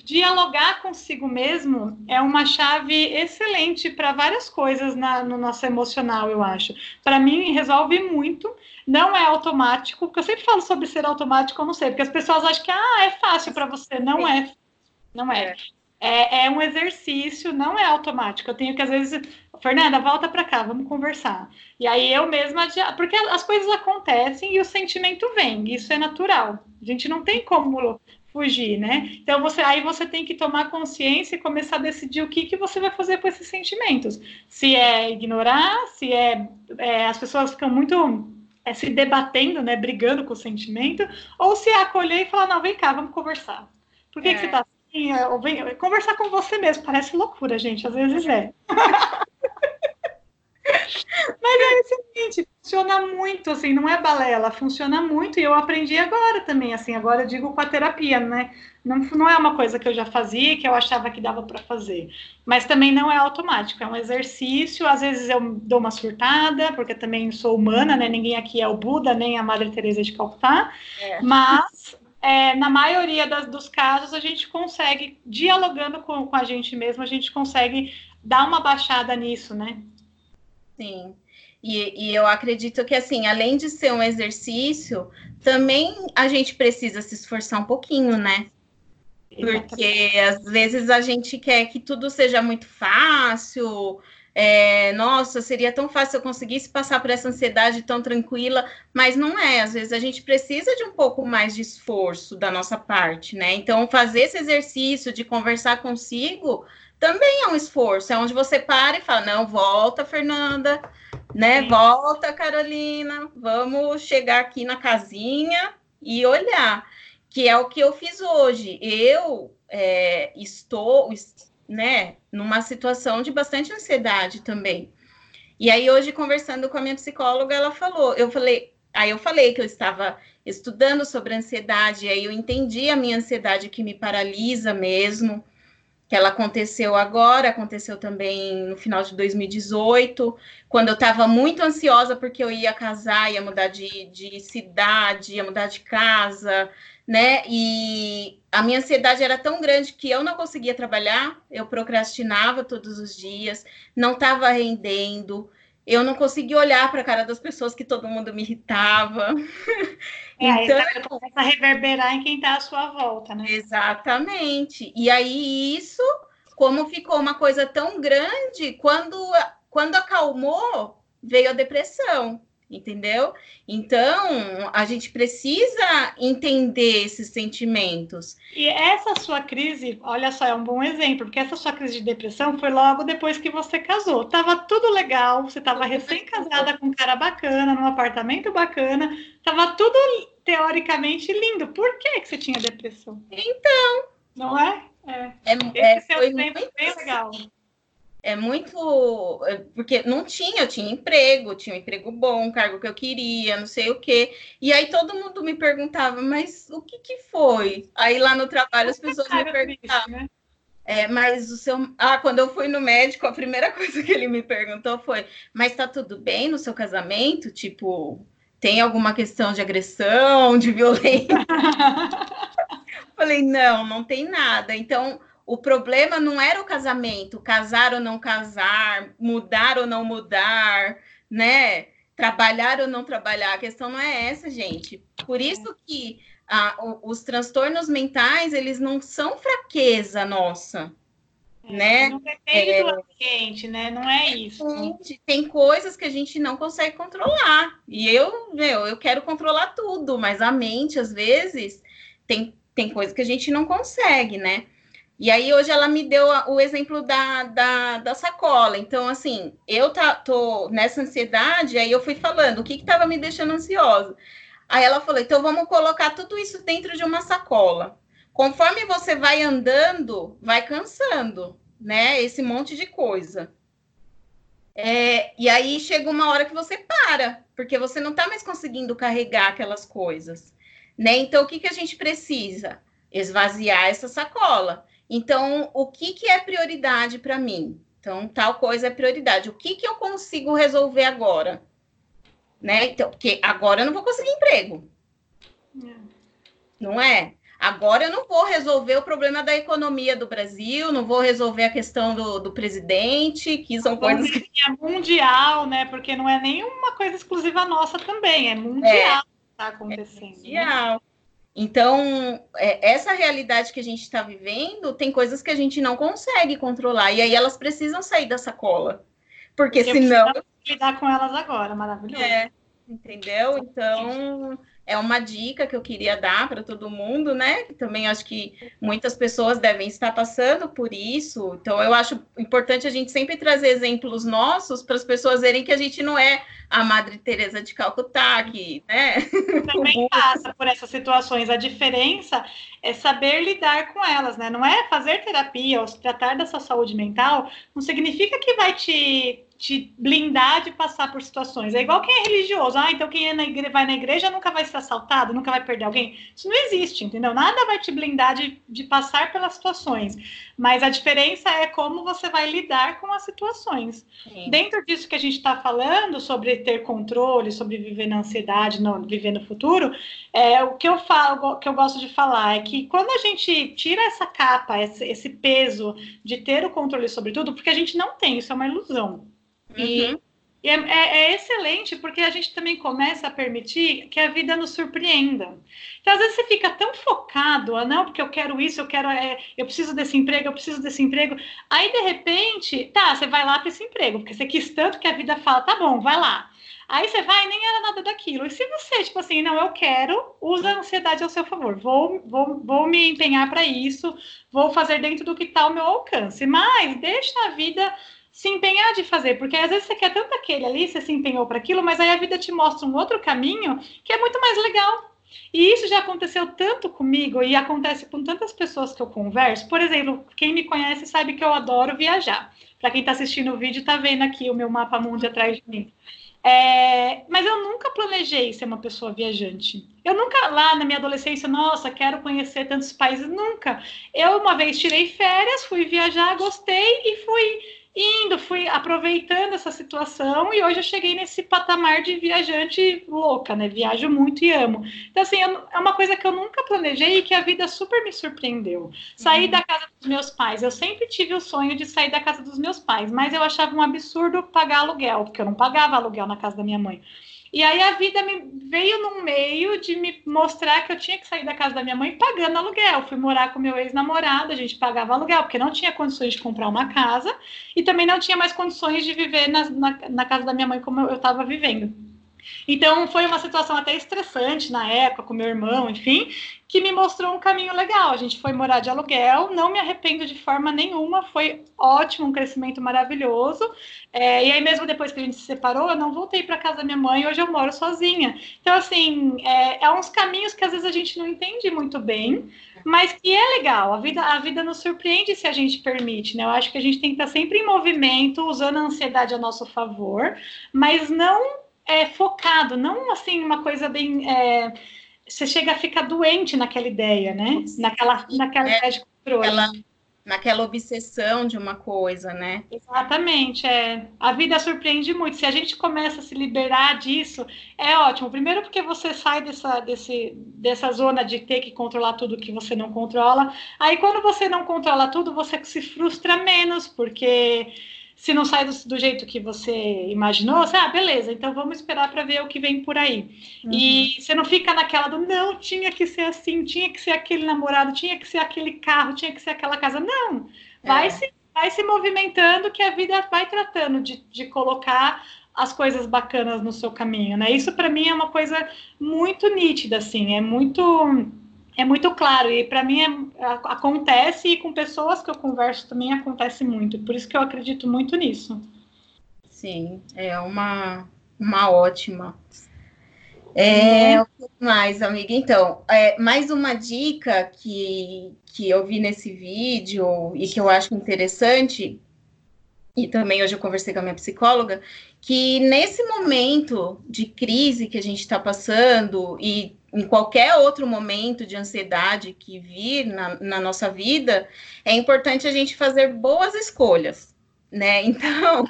dialogar consigo mesmo é uma chave excelente para várias coisas na, no nosso emocional, eu acho. Para mim, resolve muito. Não é automático, porque eu sempre falo sobre ser automático, eu não sei, porque as pessoas acham que ah, é fácil para você. Não é. Não é. É, é um exercício, não é automático. Eu tenho que, às vezes, Fernanda, volta para cá, vamos conversar. E aí eu mesma, porque as coisas acontecem e o sentimento vem, isso é natural. A gente não tem como fugir, né? Então você aí você tem que tomar consciência e começar a decidir o que, que você vai fazer com esses sentimentos. Se é ignorar, se é, é as pessoas ficam muito é, se debatendo, né, brigando com o sentimento, ou se é acolher e falar, não, vem cá, vamos conversar. Por que, é. que você tá assim? É, ou vem, conversar com você mesmo, parece loucura, gente, às vezes é. <laughs> Mas é o seguinte, funciona muito, assim, não é balela, funciona muito e eu aprendi agora também, assim, agora eu digo com a terapia, né? Não, não é uma coisa que eu já fazia, que eu achava que dava para fazer, mas também não é automático, é um exercício, às vezes eu dou uma surtada, porque também sou humana, né? Ninguém aqui é o Buda, nem a Madre Teresa de Calcutá, é. mas é, na maioria das, dos casos a gente consegue, dialogando com, com a gente mesmo, a gente consegue dar uma baixada nisso, né? Sim. E, e, eu acredito que, assim, além de ser um exercício, também a gente precisa se esforçar um pouquinho, né? Porque às vezes a gente quer que tudo seja muito fácil. É, nossa, seria tão fácil eu conseguisse passar por essa ansiedade tão tranquila, mas não é. Às vezes a gente precisa de um pouco mais de esforço da nossa parte, né? Então, fazer esse exercício de conversar consigo também é um esforço, é onde você para e fala, não, volta, Fernanda, né? Sim. Volta, Carolina, vamos chegar aqui na casinha e olhar, que é o que eu fiz hoje. Eu é, estou, né, numa situação de bastante ansiedade também. E aí hoje conversando com a minha psicóloga, ela falou, eu falei, aí eu falei que eu estava estudando sobre ansiedade, aí eu entendi a minha ansiedade que me paralisa mesmo que ela aconteceu agora, aconteceu também no final de 2018, quando eu estava muito ansiosa porque eu ia casar, ia mudar de, de cidade, ia mudar de casa, né? E a minha ansiedade era tão grande que eu não conseguia trabalhar, eu procrastinava todos os dias, não estava rendendo, eu não conseguia olhar para a cara das pessoas que todo mundo me irritava. <laughs> É, então, começa a reverberar em quem está à sua volta, né? Exatamente. E aí, isso, como ficou uma coisa tão grande, quando, quando acalmou, veio a depressão entendeu? Então, a gente precisa entender esses sentimentos. E essa sua crise, olha só, é um bom exemplo, porque essa sua crise de depressão foi logo depois que você casou. Tava tudo legal, você tava recém-casada com um cara bacana, num apartamento bacana, tava tudo teoricamente lindo. Por que que você tinha depressão? Então, não é? É, é, é foi muito bem legal. Assim é muito. É, porque não tinha, eu tinha emprego, tinha um emprego bom, um cargo que eu queria, não sei o quê. E aí todo mundo me perguntava, mas o que, que foi? Aí lá no trabalho as pessoas me perguntavam. Né? É, mas o seu. Ah, quando eu fui no médico, a primeira <laughs> coisa que ele me perguntou foi: Mas tá tudo bem no seu casamento? Tipo, tem alguma questão de agressão, de violência? <laughs> Falei: Não, não tem nada. Então, o problema não era o casamento, casar ou não casar, mudar ou não mudar, né? Trabalhar ou não trabalhar. A questão não é essa, gente. Por isso que ah, os transtornos mentais, eles não são fraqueza nossa. É, né? Não depende é, do ambiente, né? Não é isso. Gente, tem coisas que a gente não consegue controlar. E eu, meu, eu quero controlar tudo, mas a mente, às vezes, tem, tem coisas que a gente não consegue, né? E aí hoje ela me deu o exemplo da, da, da sacola. Então, assim, eu tá, tô nessa ansiedade, aí eu fui falando o que estava me deixando ansiosa. Aí ela falou: então vamos colocar tudo isso dentro de uma sacola. Conforme você vai andando, vai cansando, né? Esse monte de coisa. É, e aí chega uma hora que você para, porque você não está mais conseguindo carregar aquelas coisas, né? Então, o que, que a gente precisa? Esvaziar essa sacola. Então, o que, que é prioridade para mim? Então, tal coisa é prioridade. O que, que eu consigo resolver agora? Né? Então, porque agora eu não vou conseguir emprego. É. Não é? Agora eu não vou resolver o problema da economia do Brasil, não vou resolver a questão do, do presidente, que são coisas que. É mundial, né? Porque não é nenhuma coisa exclusiva nossa também, é mundial é, que está acontecendo. É mundial. Né? Então, é, essa realidade que a gente está vivendo, tem coisas que a gente não consegue controlar, e aí elas precisam sair da sacola. Porque Eu senão. lidar com elas agora, maravilhoso. É, entendeu? Então é uma dica que eu queria dar para todo mundo, né? Que também acho que muitas pessoas devem estar passando por isso. Então, eu acho importante a gente sempre trazer exemplos nossos para as pessoas verem que a gente não é a Madre Teresa de Calcutá, que, né? <laughs> Também passa por essas situações. A diferença é saber lidar com elas, né? Não é fazer terapia ou se tratar da sua saúde mental, não significa que vai te te blindar de passar por situações. É igual quem é religioso. Ah, então quem é na igreja, vai na igreja nunca vai ser assaltado, nunca vai perder alguém. Isso não existe, entendeu? Nada vai te blindar de, de passar pelas situações. Mas a diferença é como você vai lidar com as situações. Sim. Dentro disso que a gente está falando, sobre ter controle, sobre viver na ansiedade, não, viver no futuro, é, o que eu falo, que eu gosto de falar é que quando a gente tira essa capa, esse, esse peso de ter o controle sobre tudo, porque a gente não tem, isso é uma ilusão. E, uhum. e é, é, é, excelente porque a gente também começa a permitir que a vida nos surpreenda. Então, às vezes você fica tão focado, ah, não, porque eu quero isso, eu quero, é, eu preciso desse emprego, eu preciso desse emprego. Aí, de repente, tá, você vai lá para esse emprego, porque você quis tanto que a vida fala, tá bom, vai lá. Aí você vai, nem era nada daquilo. E se você, tipo assim, não, eu quero, usa a ansiedade ao seu favor. Vou, vou, vou me empenhar para isso, vou fazer dentro do que está ao meu alcance. Mas deixa a vida se empenhar de fazer, porque às vezes você quer tanto aquele ali, você se empenhou para aquilo, mas aí a vida te mostra um outro caminho que é muito mais legal. E isso já aconteceu tanto comigo e acontece com tantas pessoas que eu converso. Por exemplo, quem me conhece sabe que eu adoro viajar. Para quem está assistindo o vídeo, está vendo aqui o meu mapa mundo atrás de mim. É, mas eu nunca planejei ser uma pessoa viajante. Eu nunca, lá na minha adolescência, nossa, quero conhecer tantos países. Nunca. Eu, uma vez, tirei férias, fui viajar, gostei e fui indo, fui aproveitando essa situação e hoje eu cheguei nesse patamar de viajante louca, né? Viajo muito e amo. Então, assim, é uma coisa que eu nunca planejei e que a vida super me surpreendeu. Sair uhum. da casa dos meus pais. Eu sempre tive o sonho de sair da casa dos meus pais, mas eu achava um absurdo pagar aluguel, porque eu não pagava aluguel na casa da minha mãe. E aí a vida me veio num meio de me mostrar que eu tinha que sair da casa da minha mãe pagando aluguel. Fui morar com meu ex-namorado, a gente pagava aluguel, porque não tinha condições de comprar uma casa e também não tinha mais condições de viver na, na, na casa da minha mãe como eu estava vivendo. Então foi uma situação até estressante na época com meu irmão, enfim, que me mostrou um caminho legal. A gente foi morar de aluguel, não me arrependo de forma nenhuma, foi ótimo, um crescimento maravilhoso. É, e aí, mesmo depois que a gente se separou, eu não voltei para casa da minha mãe, hoje eu moro sozinha. Então, assim, é, é uns caminhos que às vezes a gente não entende muito bem, mas que é legal. A vida, a vida nos surpreende se a gente permite, né? Eu acho que a gente tem que estar sempre em movimento, usando a ansiedade a nosso favor, mas não é, focado, não assim, uma coisa bem. É, você chega a ficar doente naquela ideia, né? Naquela, naquela é, ideia de controle. Aquela, naquela obsessão de uma coisa, né? Exatamente, é. A vida surpreende muito. Se a gente começa a se liberar disso, é ótimo. Primeiro porque você sai dessa, desse, dessa zona de ter que controlar tudo que você não controla. Aí quando você não controla tudo, você se frustra menos, porque se não sai do, do, jeito que você imaginou, você, ah, beleza, então vamos esperar para ver o que vem por aí. Uhum. E você não fica naquela do não, tinha que ser assim, tinha que ser aquele namorado, tinha que ser aquele carro, tinha que ser aquela casa. Não, vai, é. se, vai se movimentando que a vida vai tratando de, de colocar as coisas bacanas no seu caminho, né? Isso para mim é uma coisa muito nítida, assim, é muito é muito claro e para mim é, acontece e com pessoas que eu converso também acontece muito. Por isso que eu acredito muito nisso. Sim, é uma uma ótima. É, o que mais, amiga? Então, é, mais uma dica que, que eu vi nesse vídeo e que eu acho interessante, e também hoje eu conversei com a minha psicóloga, que nesse momento de crise que a gente está passando e em qualquer outro momento de ansiedade que vir na, na nossa vida, é importante a gente fazer boas escolhas, né? <laughs> Então,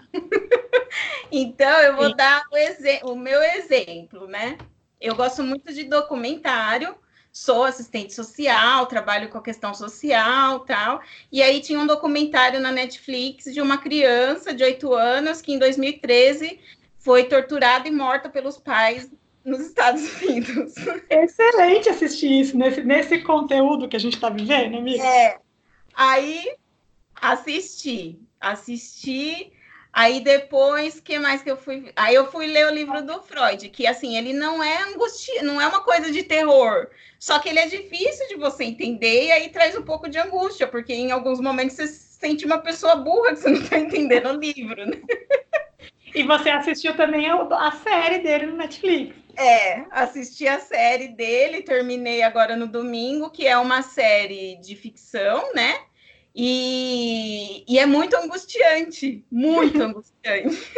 então eu vou dar o, o meu exemplo, né? Eu gosto muito de documentário, sou assistente social, trabalho com a questão social, tal. E aí tinha um documentário na Netflix de uma criança de oito anos que em 2013 foi torturada e morta pelos pais nos Estados <laughs> Unidos. Excelente assistir isso nesse, nesse conteúdo que a gente está vivendo, amiga. É. Aí assisti, assisti. Aí depois, que mais que eu fui? Aí eu fui ler o livro do Freud, que assim, ele não é angustia, não é uma coisa de terror, só que ele é difícil de você entender e aí traz um pouco de angústia, porque em alguns momentos você sente uma pessoa burra que você não está entendendo o livro, né? E você assistiu também a série dele no Netflix. É, assisti a série dele, terminei agora no domingo, que é uma série de ficção, né? E, e é muito angustiante, muito <laughs> angustiante.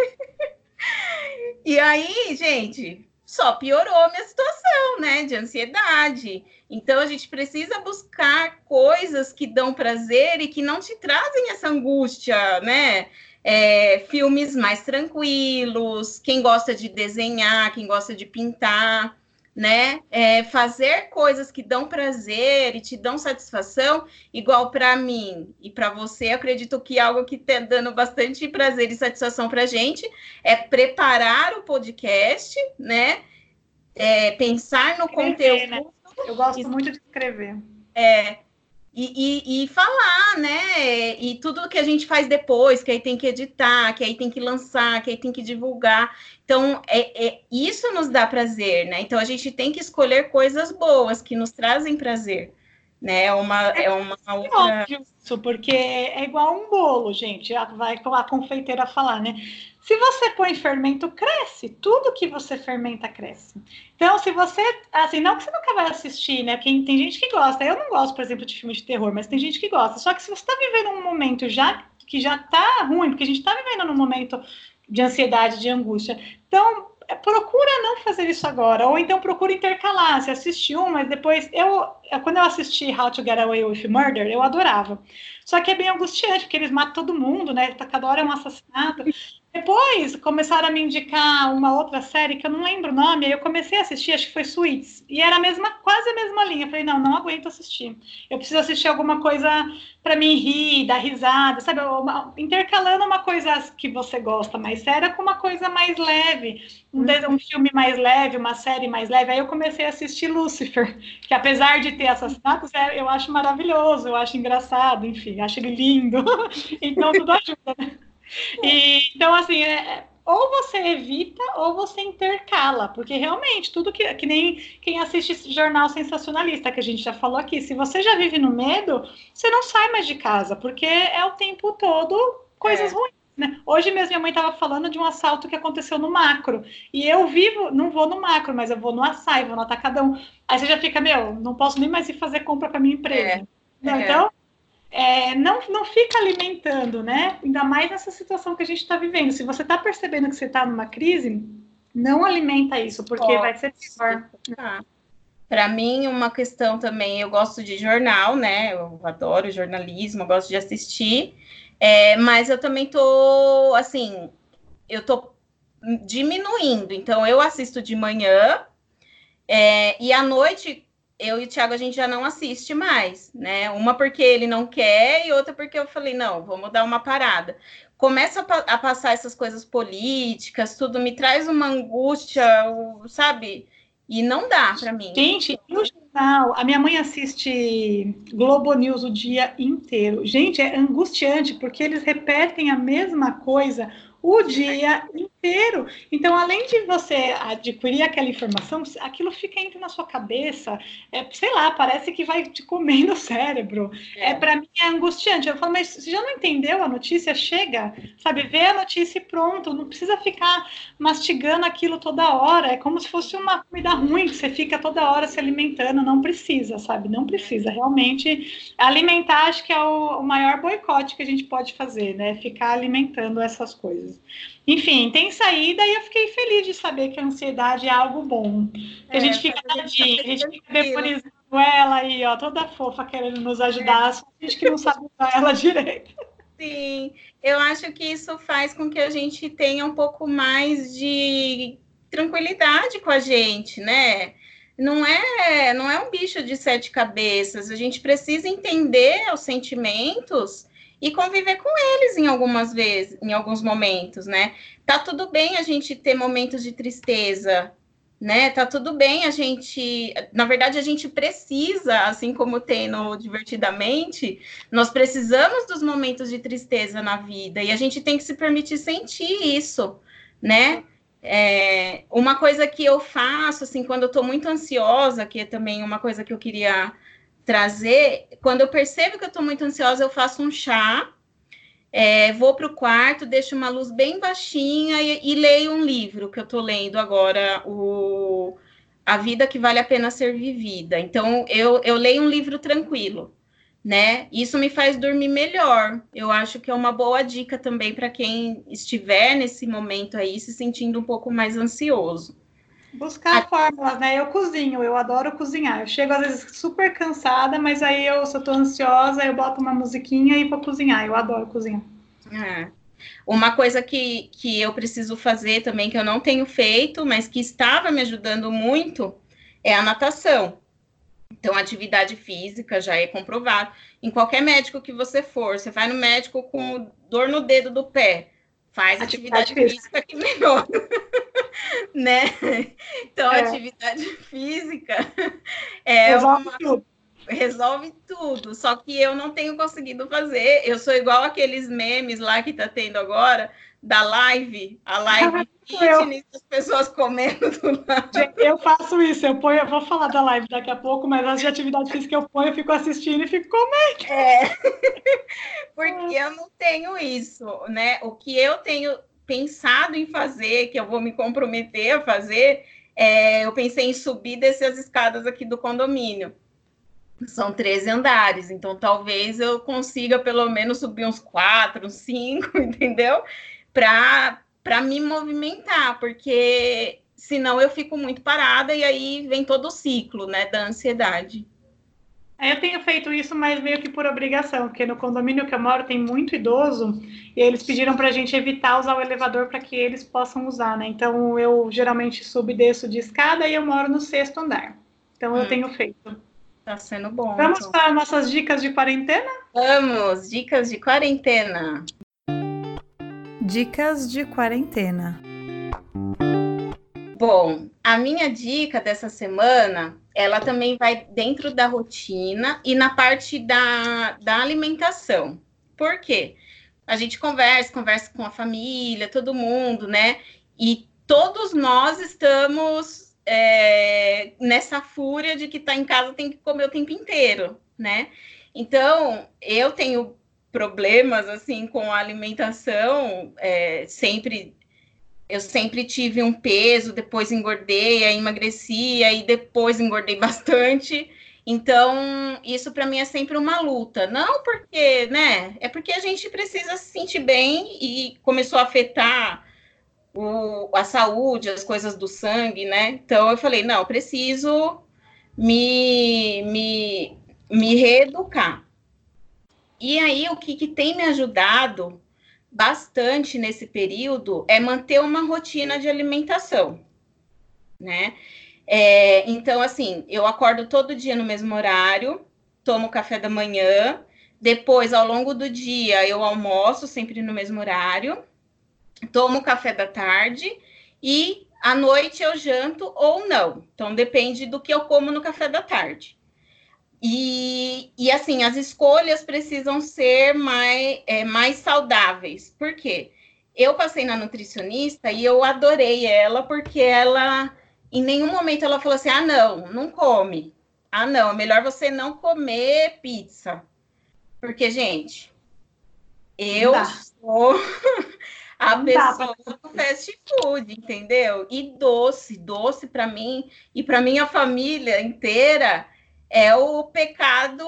e aí, gente, só piorou a minha situação, né, de ansiedade. Então a gente precisa buscar coisas que dão prazer e que não te trazem essa angústia, né? É, filmes mais tranquilos, quem gosta de desenhar, quem gosta de pintar né? É fazer coisas que dão prazer e te dão satisfação, igual para mim e para você, acredito que algo que está dando bastante prazer e satisfação para a gente é preparar o podcast, né? É, pensar no escrever, conteúdo. Né? Eu gosto muito de escrever. É, e, e, e, falar, né? E tudo que a gente faz depois, que aí tem que editar, que aí tem que lançar, que aí tem que divulgar. Então, é, é, isso nos dá prazer, né? Então, a gente tem que escolher coisas boas que nos trazem prazer, né? É uma, é, é uma outra... Isso, porque é igual um bolo, gente. Vai a confeiteira falar, né? Se você põe fermento, cresce. Tudo que você fermenta cresce. Então, se você, assim, não que você nunca vai assistir, né? Porque tem gente que gosta. Eu não gosto, por exemplo, de filme de terror, mas tem gente que gosta. Só que se você está vivendo um momento já que já tá ruim, porque a gente está vivendo num momento de ansiedade, de angústia. Então, é, procura não fazer isso agora, ou então procura intercalar. Você assiste um, mas depois eu, quando eu assisti How to Get Away with Murder, eu adorava. Só que é bem angustiante, porque eles matam todo mundo, né? Cada hora é um assassinato. Depois começaram a me indicar uma outra série que eu não lembro o nome, aí eu comecei a assistir, acho que foi Suits, e era a mesma, quase a mesma linha. Eu falei, não, não aguento assistir. Eu preciso assistir alguma coisa para mim rir, dar risada, sabe? Uma, intercalando uma coisa que você gosta mais séria com uma coisa mais leve, um, um filme mais leve, uma série mais leve. Aí eu comecei a assistir Lucifer, que apesar de ter assassinatos, é, eu acho maravilhoso, eu acho engraçado, enfim, acho ele lindo. <laughs> então tudo ajuda, né? <laughs> E, então, assim, é, é, ou você evita ou você intercala, porque realmente tudo que, que nem quem assiste jornal sensacionalista que a gente já falou aqui, se você já vive no medo, você não sai mais de casa, porque é o tempo todo coisas é. ruins. Né? Hoje mesmo minha mãe estava falando de um assalto que aconteceu no macro. E eu vivo, não vou no macro, mas eu vou no açaí, vou no atacadão. Aí você já fica, meu, não posso nem mais ir fazer compra para minha empresa. É. É. Então, é, não, não fica alimentando, né? Ainda mais nessa situação que a gente está vivendo. Se você está percebendo que você está numa crise, não alimenta isso, porque vai ser pior. Ah. Para mim, uma questão também, eu gosto de jornal, né? Eu adoro jornalismo, eu gosto de assistir, é, mas eu também tô, assim, eu tô diminuindo. Então, eu assisto de manhã é, e à noite, eu e o Thiago a gente já não assiste mais, né? Uma porque ele não quer e outra porque eu falei, não, vamos dar uma parada. Começa a, passar essas coisas políticas, tudo me traz uma angústia, sabe? E não dá para mim. Gente, no jornal, a minha mãe assiste Globo News o dia inteiro. Gente, é angustiante porque eles repetem a mesma coisa o dia inteiro. Então, além de você adquirir aquela informação, aquilo fica entre na sua cabeça, é, sei lá, parece que vai te comendo o cérebro. É, é para mim é angustiante. Eu falo, mas você já não entendeu a notícia? Chega, sabe? Vê a notícia e pronto. Não precisa ficar mastigando aquilo toda hora. É como se fosse uma comida ruim que você fica toda hora se alimentando. Não precisa, sabe? Não precisa. Realmente, alimentar acho que é o, o maior boicote que a gente pode fazer, né? Ficar alimentando essas coisas. Enfim, tem saída e eu fiquei feliz de saber que a ansiedade é algo bom. É, a gente fica tadinha, a gente fica demonizando ela aí, ó, toda fofa querendo nos ajudar, é. só a gente que não sabe usar ela <laughs> direito. Sim, eu acho que isso faz com que a gente tenha um pouco mais de tranquilidade com a gente, né? Não é, não é um bicho de sete cabeças. A gente precisa entender os sentimentos e conviver com eles em algumas vezes, em alguns momentos, né? Tá tudo bem a gente ter momentos de tristeza, né? Tá tudo bem, a gente, na verdade, a gente precisa, assim como tem no Divertidamente, nós precisamos dos momentos de tristeza na vida e a gente tem que se permitir sentir isso, né? É, uma coisa que eu faço, assim, quando eu tô muito ansiosa, que é também uma coisa que eu queria trazer, quando eu percebo que eu tô muito ansiosa, eu faço um chá é, vou para o quarto, deixo uma luz bem baixinha e, e leio um livro que eu estou lendo agora, o A Vida que Vale a Pena Ser Vivida. Então, eu, eu leio um livro tranquilo, né? Isso me faz dormir melhor. Eu acho que é uma boa dica também para quem estiver nesse momento aí se sentindo um pouco mais ansioso. Buscar a... fórmulas, né? Eu cozinho, eu adoro cozinhar. Eu chego às vezes super cansada, mas aí eu, se eu tô ansiosa, eu boto uma musiquinha e vou cozinhar. Eu adoro cozinhar. É. Uma coisa que, que eu preciso fazer também, que eu não tenho feito, mas que estava me ajudando muito, é a natação. Então, atividade física já é comprovado. Em qualquer médico que você for, você vai no médico com dor no dedo do pé, faz atividade, atividade física que melhora. <laughs> né? Então, é. atividade física é resolve uma... tudo. Resolve tudo, só que eu não tenho conseguido fazer. Eu sou igual aqueles memes lá que tá tendo agora, da live, a live fitness, as pessoas comendo do lado. Eu faço isso, eu ponho, eu vou falar da live daqui a pouco, mas as de atividade física eu ponho, eu fico assistindo e fico comendo. É, <laughs> porque eu não tenho isso, né? O que eu tenho pensado em fazer, que eu vou me comprometer a fazer, é, eu pensei em subir e descer as escadas aqui do condomínio. São 13 andares, então talvez eu consiga pelo menos subir uns quatro, uns cinco, <laughs> entendeu? Para me movimentar, porque senão eu fico muito parada e aí vem todo o ciclo né, da ansiedade. Eu tenho feito isso, mas meio que por obrigação, porque no condomínio que eu moro tem muito idoso e eles pediram para a gente evitar usar o elevador para que eles possam usar, né? Então eu geralmente subo e desço de escada e eu moro no sexto andar. Então eu hum. tenho feito. Tá sendo bom. Vamos então. para nossas dicas de quarentena? Vamos, dicas de quarentena. Dicas de quarentena. Bom, a minha dica dessa semana, ela também vai dentro da rotina e na parte da, da alimentação. Por quê? A gente conversa, conversa com a família, todo mundo, né? E todos nós estamos é, nessa fúria de que tá em casa tem que comer o tempo inteiro, né? Então, eu tenho problemas assim com a alimentação, é, sempre eu sempre tive um peso, depois engordei, aí emagreci, aí depois engordei <laughs> bastante. Então, isso para mim é sempre uma luta. Não porque, né? É porque a gente precisa se sentir bem e começou a afetar o, a saúde, as coisas do sangue, né? Então, eu falei: não, preciso me, me, me reeducar. E aí, o que, que tem me ajudado bastante nesse período é manter uma rotina de alimentação, né? É, então, assim, eu acordo todo dia no mesmo horário, tomo café da manhã, depois, ao longo do dia, eu almoço sempre no mesmo horário, tomo café da tarde e à noite eu janto ou não. Então, depende do que eu como no café da tarde. E, e assim, as escolhas precisam ser mais, é, mais saudáveis. Por quê? Eu passei na nutricionista e eu adorei ela, porque ela, em nenhum momento, ela falou assim: ah, não, não come. Ah, não, é melhor você não comer pizza. Porque, gente, eu sou <laughs> a não pessoa do fast food, entendeu? E doce, doce para mim e para minha família inteira é o pecado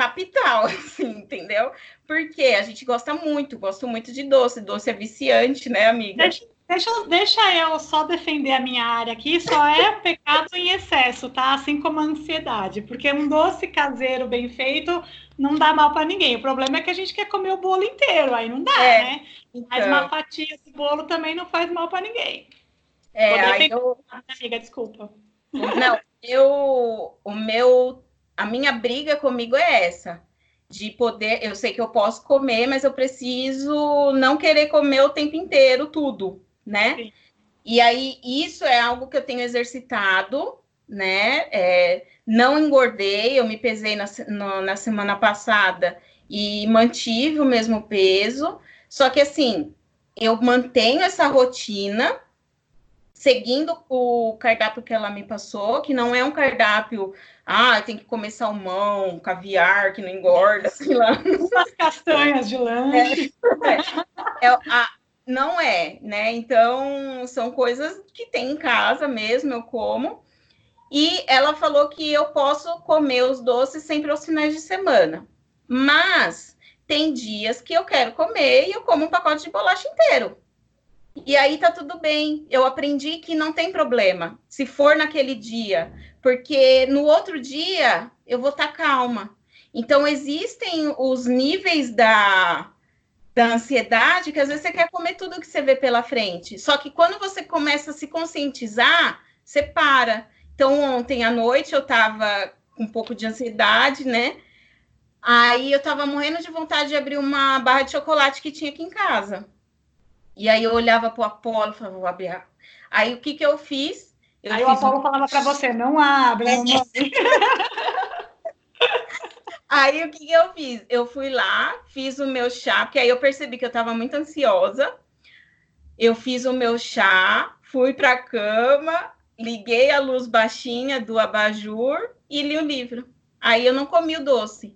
capital, <laughs> assim, entendeu? Porque a gente gosta muito, gosto muito de doce, doce é viciante, né, amiga? Deixa, deixa, deixa eu só defender a minha área aqui, só é <laughs> pecado em excesso, tá? Assim como a ansiedade, porque um doce caseiro bem feito não dá mal para ninguém. O problema é que a gente quer comer o bolo inteiro, aí não dá, é, né? Então... Mas uma fatia de bolo também não faz mal para ninguém. É, eu... amiga, desculpa. Não, eu, o meu, a minha briga comigo é essa, de poder, eu sei que eu posso comer, mas eu preciso não querer comer o tempo inteiro tudo, né? Sim. E aí, isso é algo que eu tenho exercitado, né? É, não engordei, eu me pesei na, no, na semana passada e mantive o mesmo peso. Só que assim, eu mantenho essa rotina seguindo o cardápio que ela me passou, que não é um cardápio, ah, tem que comer salmão, caviar, que não engorda, <laughs> sei lá. Umas castanhas de lanche. É, é, a, não é, né? Então, são coisas que tem em casa mesmo, eu como. E ela falou que eu posso comer os doces sempre aos finais de semana. Mas tem dias que eu quero comer e eu como um pacote de bolacha inteiro. E aí tá tudo bem. Eu aprendi que não tem problema se for naquele dia, porque no outro dia eu vou estar tá calma. Então existem os níveis da da ansiedade, que às vezes você quer comer tudo que você vê pela frente. Só que quando você começa a se conscientizar, você para. Então, ontem à noite eu estava com um pouco de ansiedade, né? Aí eu estava morrendo de vontade de abrir uma barra de chocolate que tinha aqui em casa. E aí eu olhava para o Apolo e falava, vou abrir. Aí o que, que eu fiz? Eu aí fiz o Apolo um... falava para você, não abre, não <laughs> Aí o que, que eu fiz? Eu fui lá, fiz o meu chá, porque aí eu percebi que eu estava muito ansiosa. Eu fiz o meu chá, fui para a cama, liguei a luz baixinha do abajur e li o livro. Aí eu não comi o doce,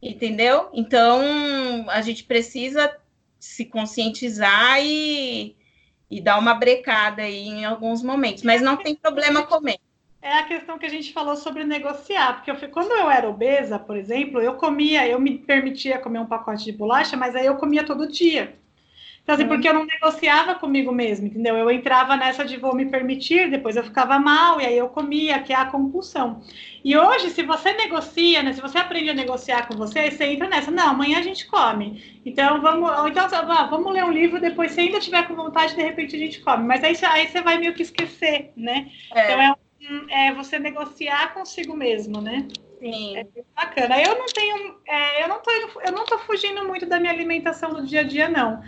entendeu? Então a gente precisa se conscientizar e, e dar uma brecada aí em alguns momentos, mas não tem problema comer é a questão que a gente falou sobre negociar, porque eu quando eu era obesa, por exemplo, eu comia, eu me permitia comer um pacote de bolacha, mas aí eu comia todo dia. Então, assim, porque eu não negociava comigo mesmo, entendeu? Eu entrava nessa de vou me permitir, depois eu ficava mal, e aí eu comia, que é a compulsão. E hoje, se você negocia, né? Se você aprende a negociar com você, você entra nessa, não, amanhã a gente come. Então vamos, então vamos ler um livro, depois se ainda tiver com vontade, de repente a gente come. Mas aí, aí você vai meio que esquecer, né? É. Então é é você negociar consigo mesmo, né? Sim. É bacana. Eu não tenho, é, eu não tô, eu não tô fugindo muito da minha alimentação do dia a dia, não.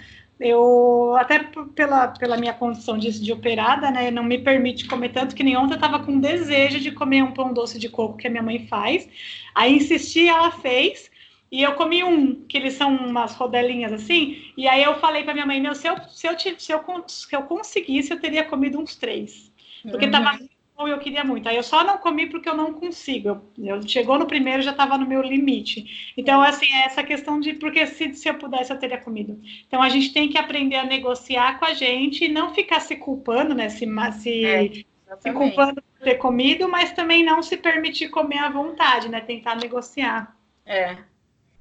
Eu, até pela, pela minha condição de, de operada, né, não me permite comer tanto que nem ontem eu tava com desejo de comer um pão doce de coco que a minha mãe faz. Aí insisti, ela fez. E eu comi um, que eles são umas rodelinhas assim. E aí eu falei para minha mãe, meu, se eu, se eu, se eu, se eu conseguisse, eu teria comido uns três. Porque uhum. E eu queria muito. Aí eu só não comi porque eu não consigo. Eu, eu chegou no primeiro já estava no meu limite. Então, assim, é essa questão de porque se, se eu pudesse eu teria comido. Então a gente tem que aprender a negociar com a gente e não ficar se culpando, né? Se, se, é, se culpando por ter comido, mas também não se permitir comer à vontade, né? Tentar negociar. É.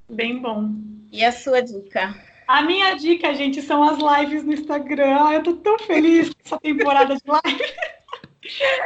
Bem bom. E a sua dica? A minha dica, gente, são as lives no Instagram. Eu tô tão feliz com essa temporada de live. <laughs>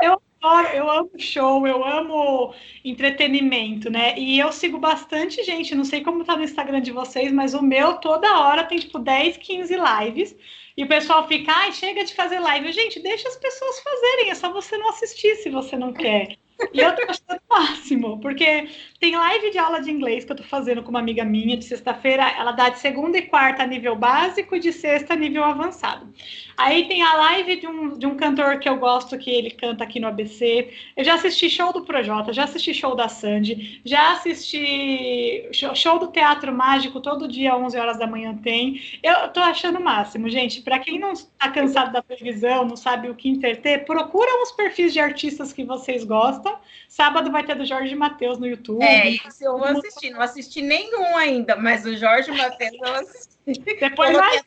Eu adoro, eu amo show, eu amo entretenimento, né? E eu sigo bastante gente, não sei como tá no Instagram de vocês, mas o meu toda hora tem tipo 10, 15 lives. E o pessoal fica, ai, chega de fazer live. Gente, deixa as pessoas fazerem, é só você não assistir se você não quer. E eu tô achando o máximo, porque tem live de aula de inglês que eu tô fazendo com uma amiga minha de sexta-feira. Ela dá de segunda e quarta nível básico e de sexta nível avançado. Aí tem a live de um, de um cantor que eu gosto, que ele canta aqui no ABC. Eu já assisti show do Projota, já assisti show da Sandy, já assisti show, show do Teatro Mágico, todo dia, 11 horas da manhã tem. Eu tô achando o máximo, gente. Para quem não está cansado da televisão, não sabe o que interter, procura uns perfis de artistas que vocês gostam. Sábado vai ter do Jorge Matheus no YouTube. É, isso eu vou assistir. Não assisti nenhum ainda, mas o Jorge Matheus eu assisti. Depois vai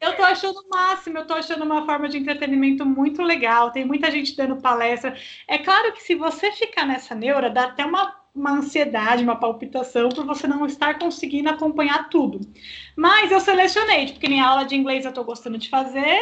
eu tô achando o máximo, eu tô achando uma forma de entretenimento muito legal. Tem muita gente dando palestra. É claro que se você ficar nessa neura, dá até uma, uma ansiedade, uma palpitação por você não estar conseguindo acompanhar tudo. Mas eu selecionei, porque nem aula de inglês eu tô gostando de fazer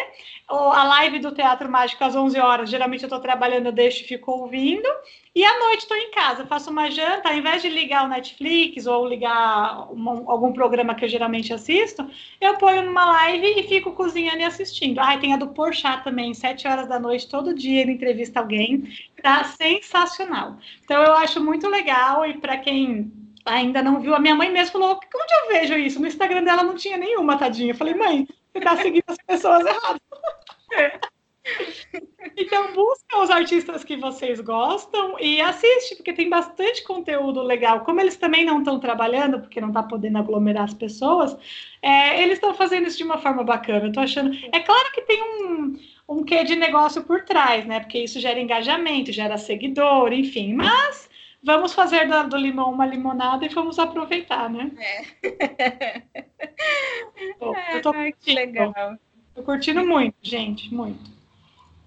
a live do Teatro Mágico às 11 horas, geralmente eu estou trabalhando, eu deixo e fico ouvindo. E à noite estou em casa, faço uma janta, ao invés de ligar o Netflix ou ligar uma, algum programa que eu geralmente assisto, eu ponho numa live e fico cozinhando e assistindo. Ah, tem a do Porchat também, 7 horas da noite, todo dia ele entrevista alguém. Tá sensacional. Então eu acho muito legal e para quem ainda não viu, a minha mãe mesmo falou, onde eu vejo isso? No Instagram dela não tinha nenhuma, tadinha. Eu falei, mãe, você está seguindo as pessoas erradas. <laughs> É. Então, busca os artistas que vocês gostam e assiste, porque tem bastante conteúdo legal. Como eles também não estão trabalhando, porque não está podendo aglomerar as pessoas, é, eles estão fazendo isso de uma forma bacana. Eu tô achando. É claro que tem um, um quê de negócio por trás, né? Porque isso gera engajamento, gera seguidor, enfim. Mas vamos fazer do, do limão uma limonada e vamos aproveitar, né? É. Pô, eu tô <laughs> que legal. Tô curtindo muito, gente, muito.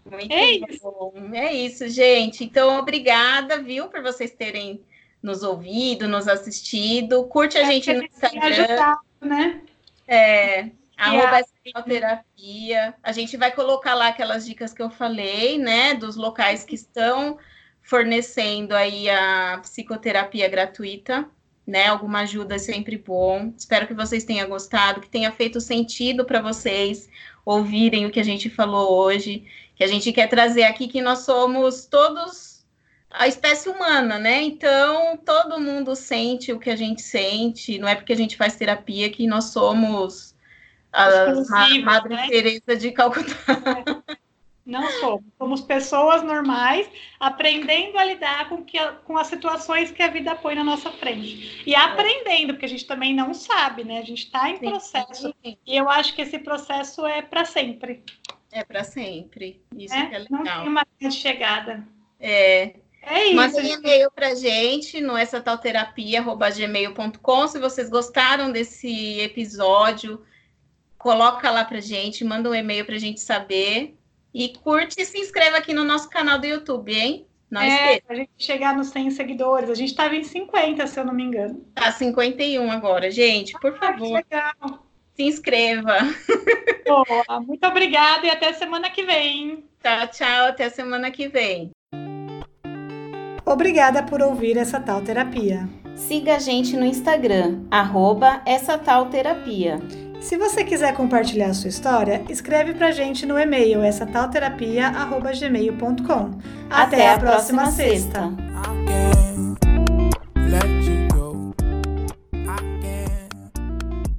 Muito é bom. Isso. É isso, gente. Então, obrigada, viu, por vocês terem nos ouvido, nos assistido. Curte a é gente no Instagram. Ajudado, né? É, arroba terapia. A gente vai colocar lá aquelas dicas que eu falei, né? Dos locais que estão fornecendo aí a psicoterapia gratuita, né? Alguma ajuda é sempre bom. Espero que vocês tenham gostado, que tenha feito sentido para vocês ouvirem o que a gente falou hoje, que a gente quer trazer aqui que nós somos todos a espécie humana, né? Então, todo mundo sente o que a gente sente, não é porque a gente faz terapia que nós somos a Madre né? Teresa de Calcutá. É. <laughs> Não somos. Somos pessoas normais aprendendo a lidar com, que, com as situações que a vida põe na nossa frente. E aprendendo, porque a gente também não sabe, né? A gente está em processo. Sim. E eu acho que esse processo é para sempre. É para sempre. Isso é? que é legal. Não tem uma linha de chegada. É. É isso. Mandem e-mail para gente no essa tal gmail.com se vocês gostaram desse episódio. Coloca lá para gente, manda um e-mail para a gente saber e curte e se inscreva aqui no nosso canal do YouTube, hein? Não é, esqueça. a gente chegar nos 100 seguidores. A gente estava em 50, se eu não me engano. Tá 51 agora, gente. Por ah, favor. legal. Se inscreva. <laughs> Boa, muito obrigada e até semana que vem. Tchau, tchau. Até semana que vem. Obrigada por ouvir essa tal terapia. Siga a gente no Instagram, arroba essa tal terapia. Se você quiser compartilhar a sua história, escreve pra gente no e-mail essa tal terapia@gmail.com. Até, Até a próxima, próxima sexta. sexta.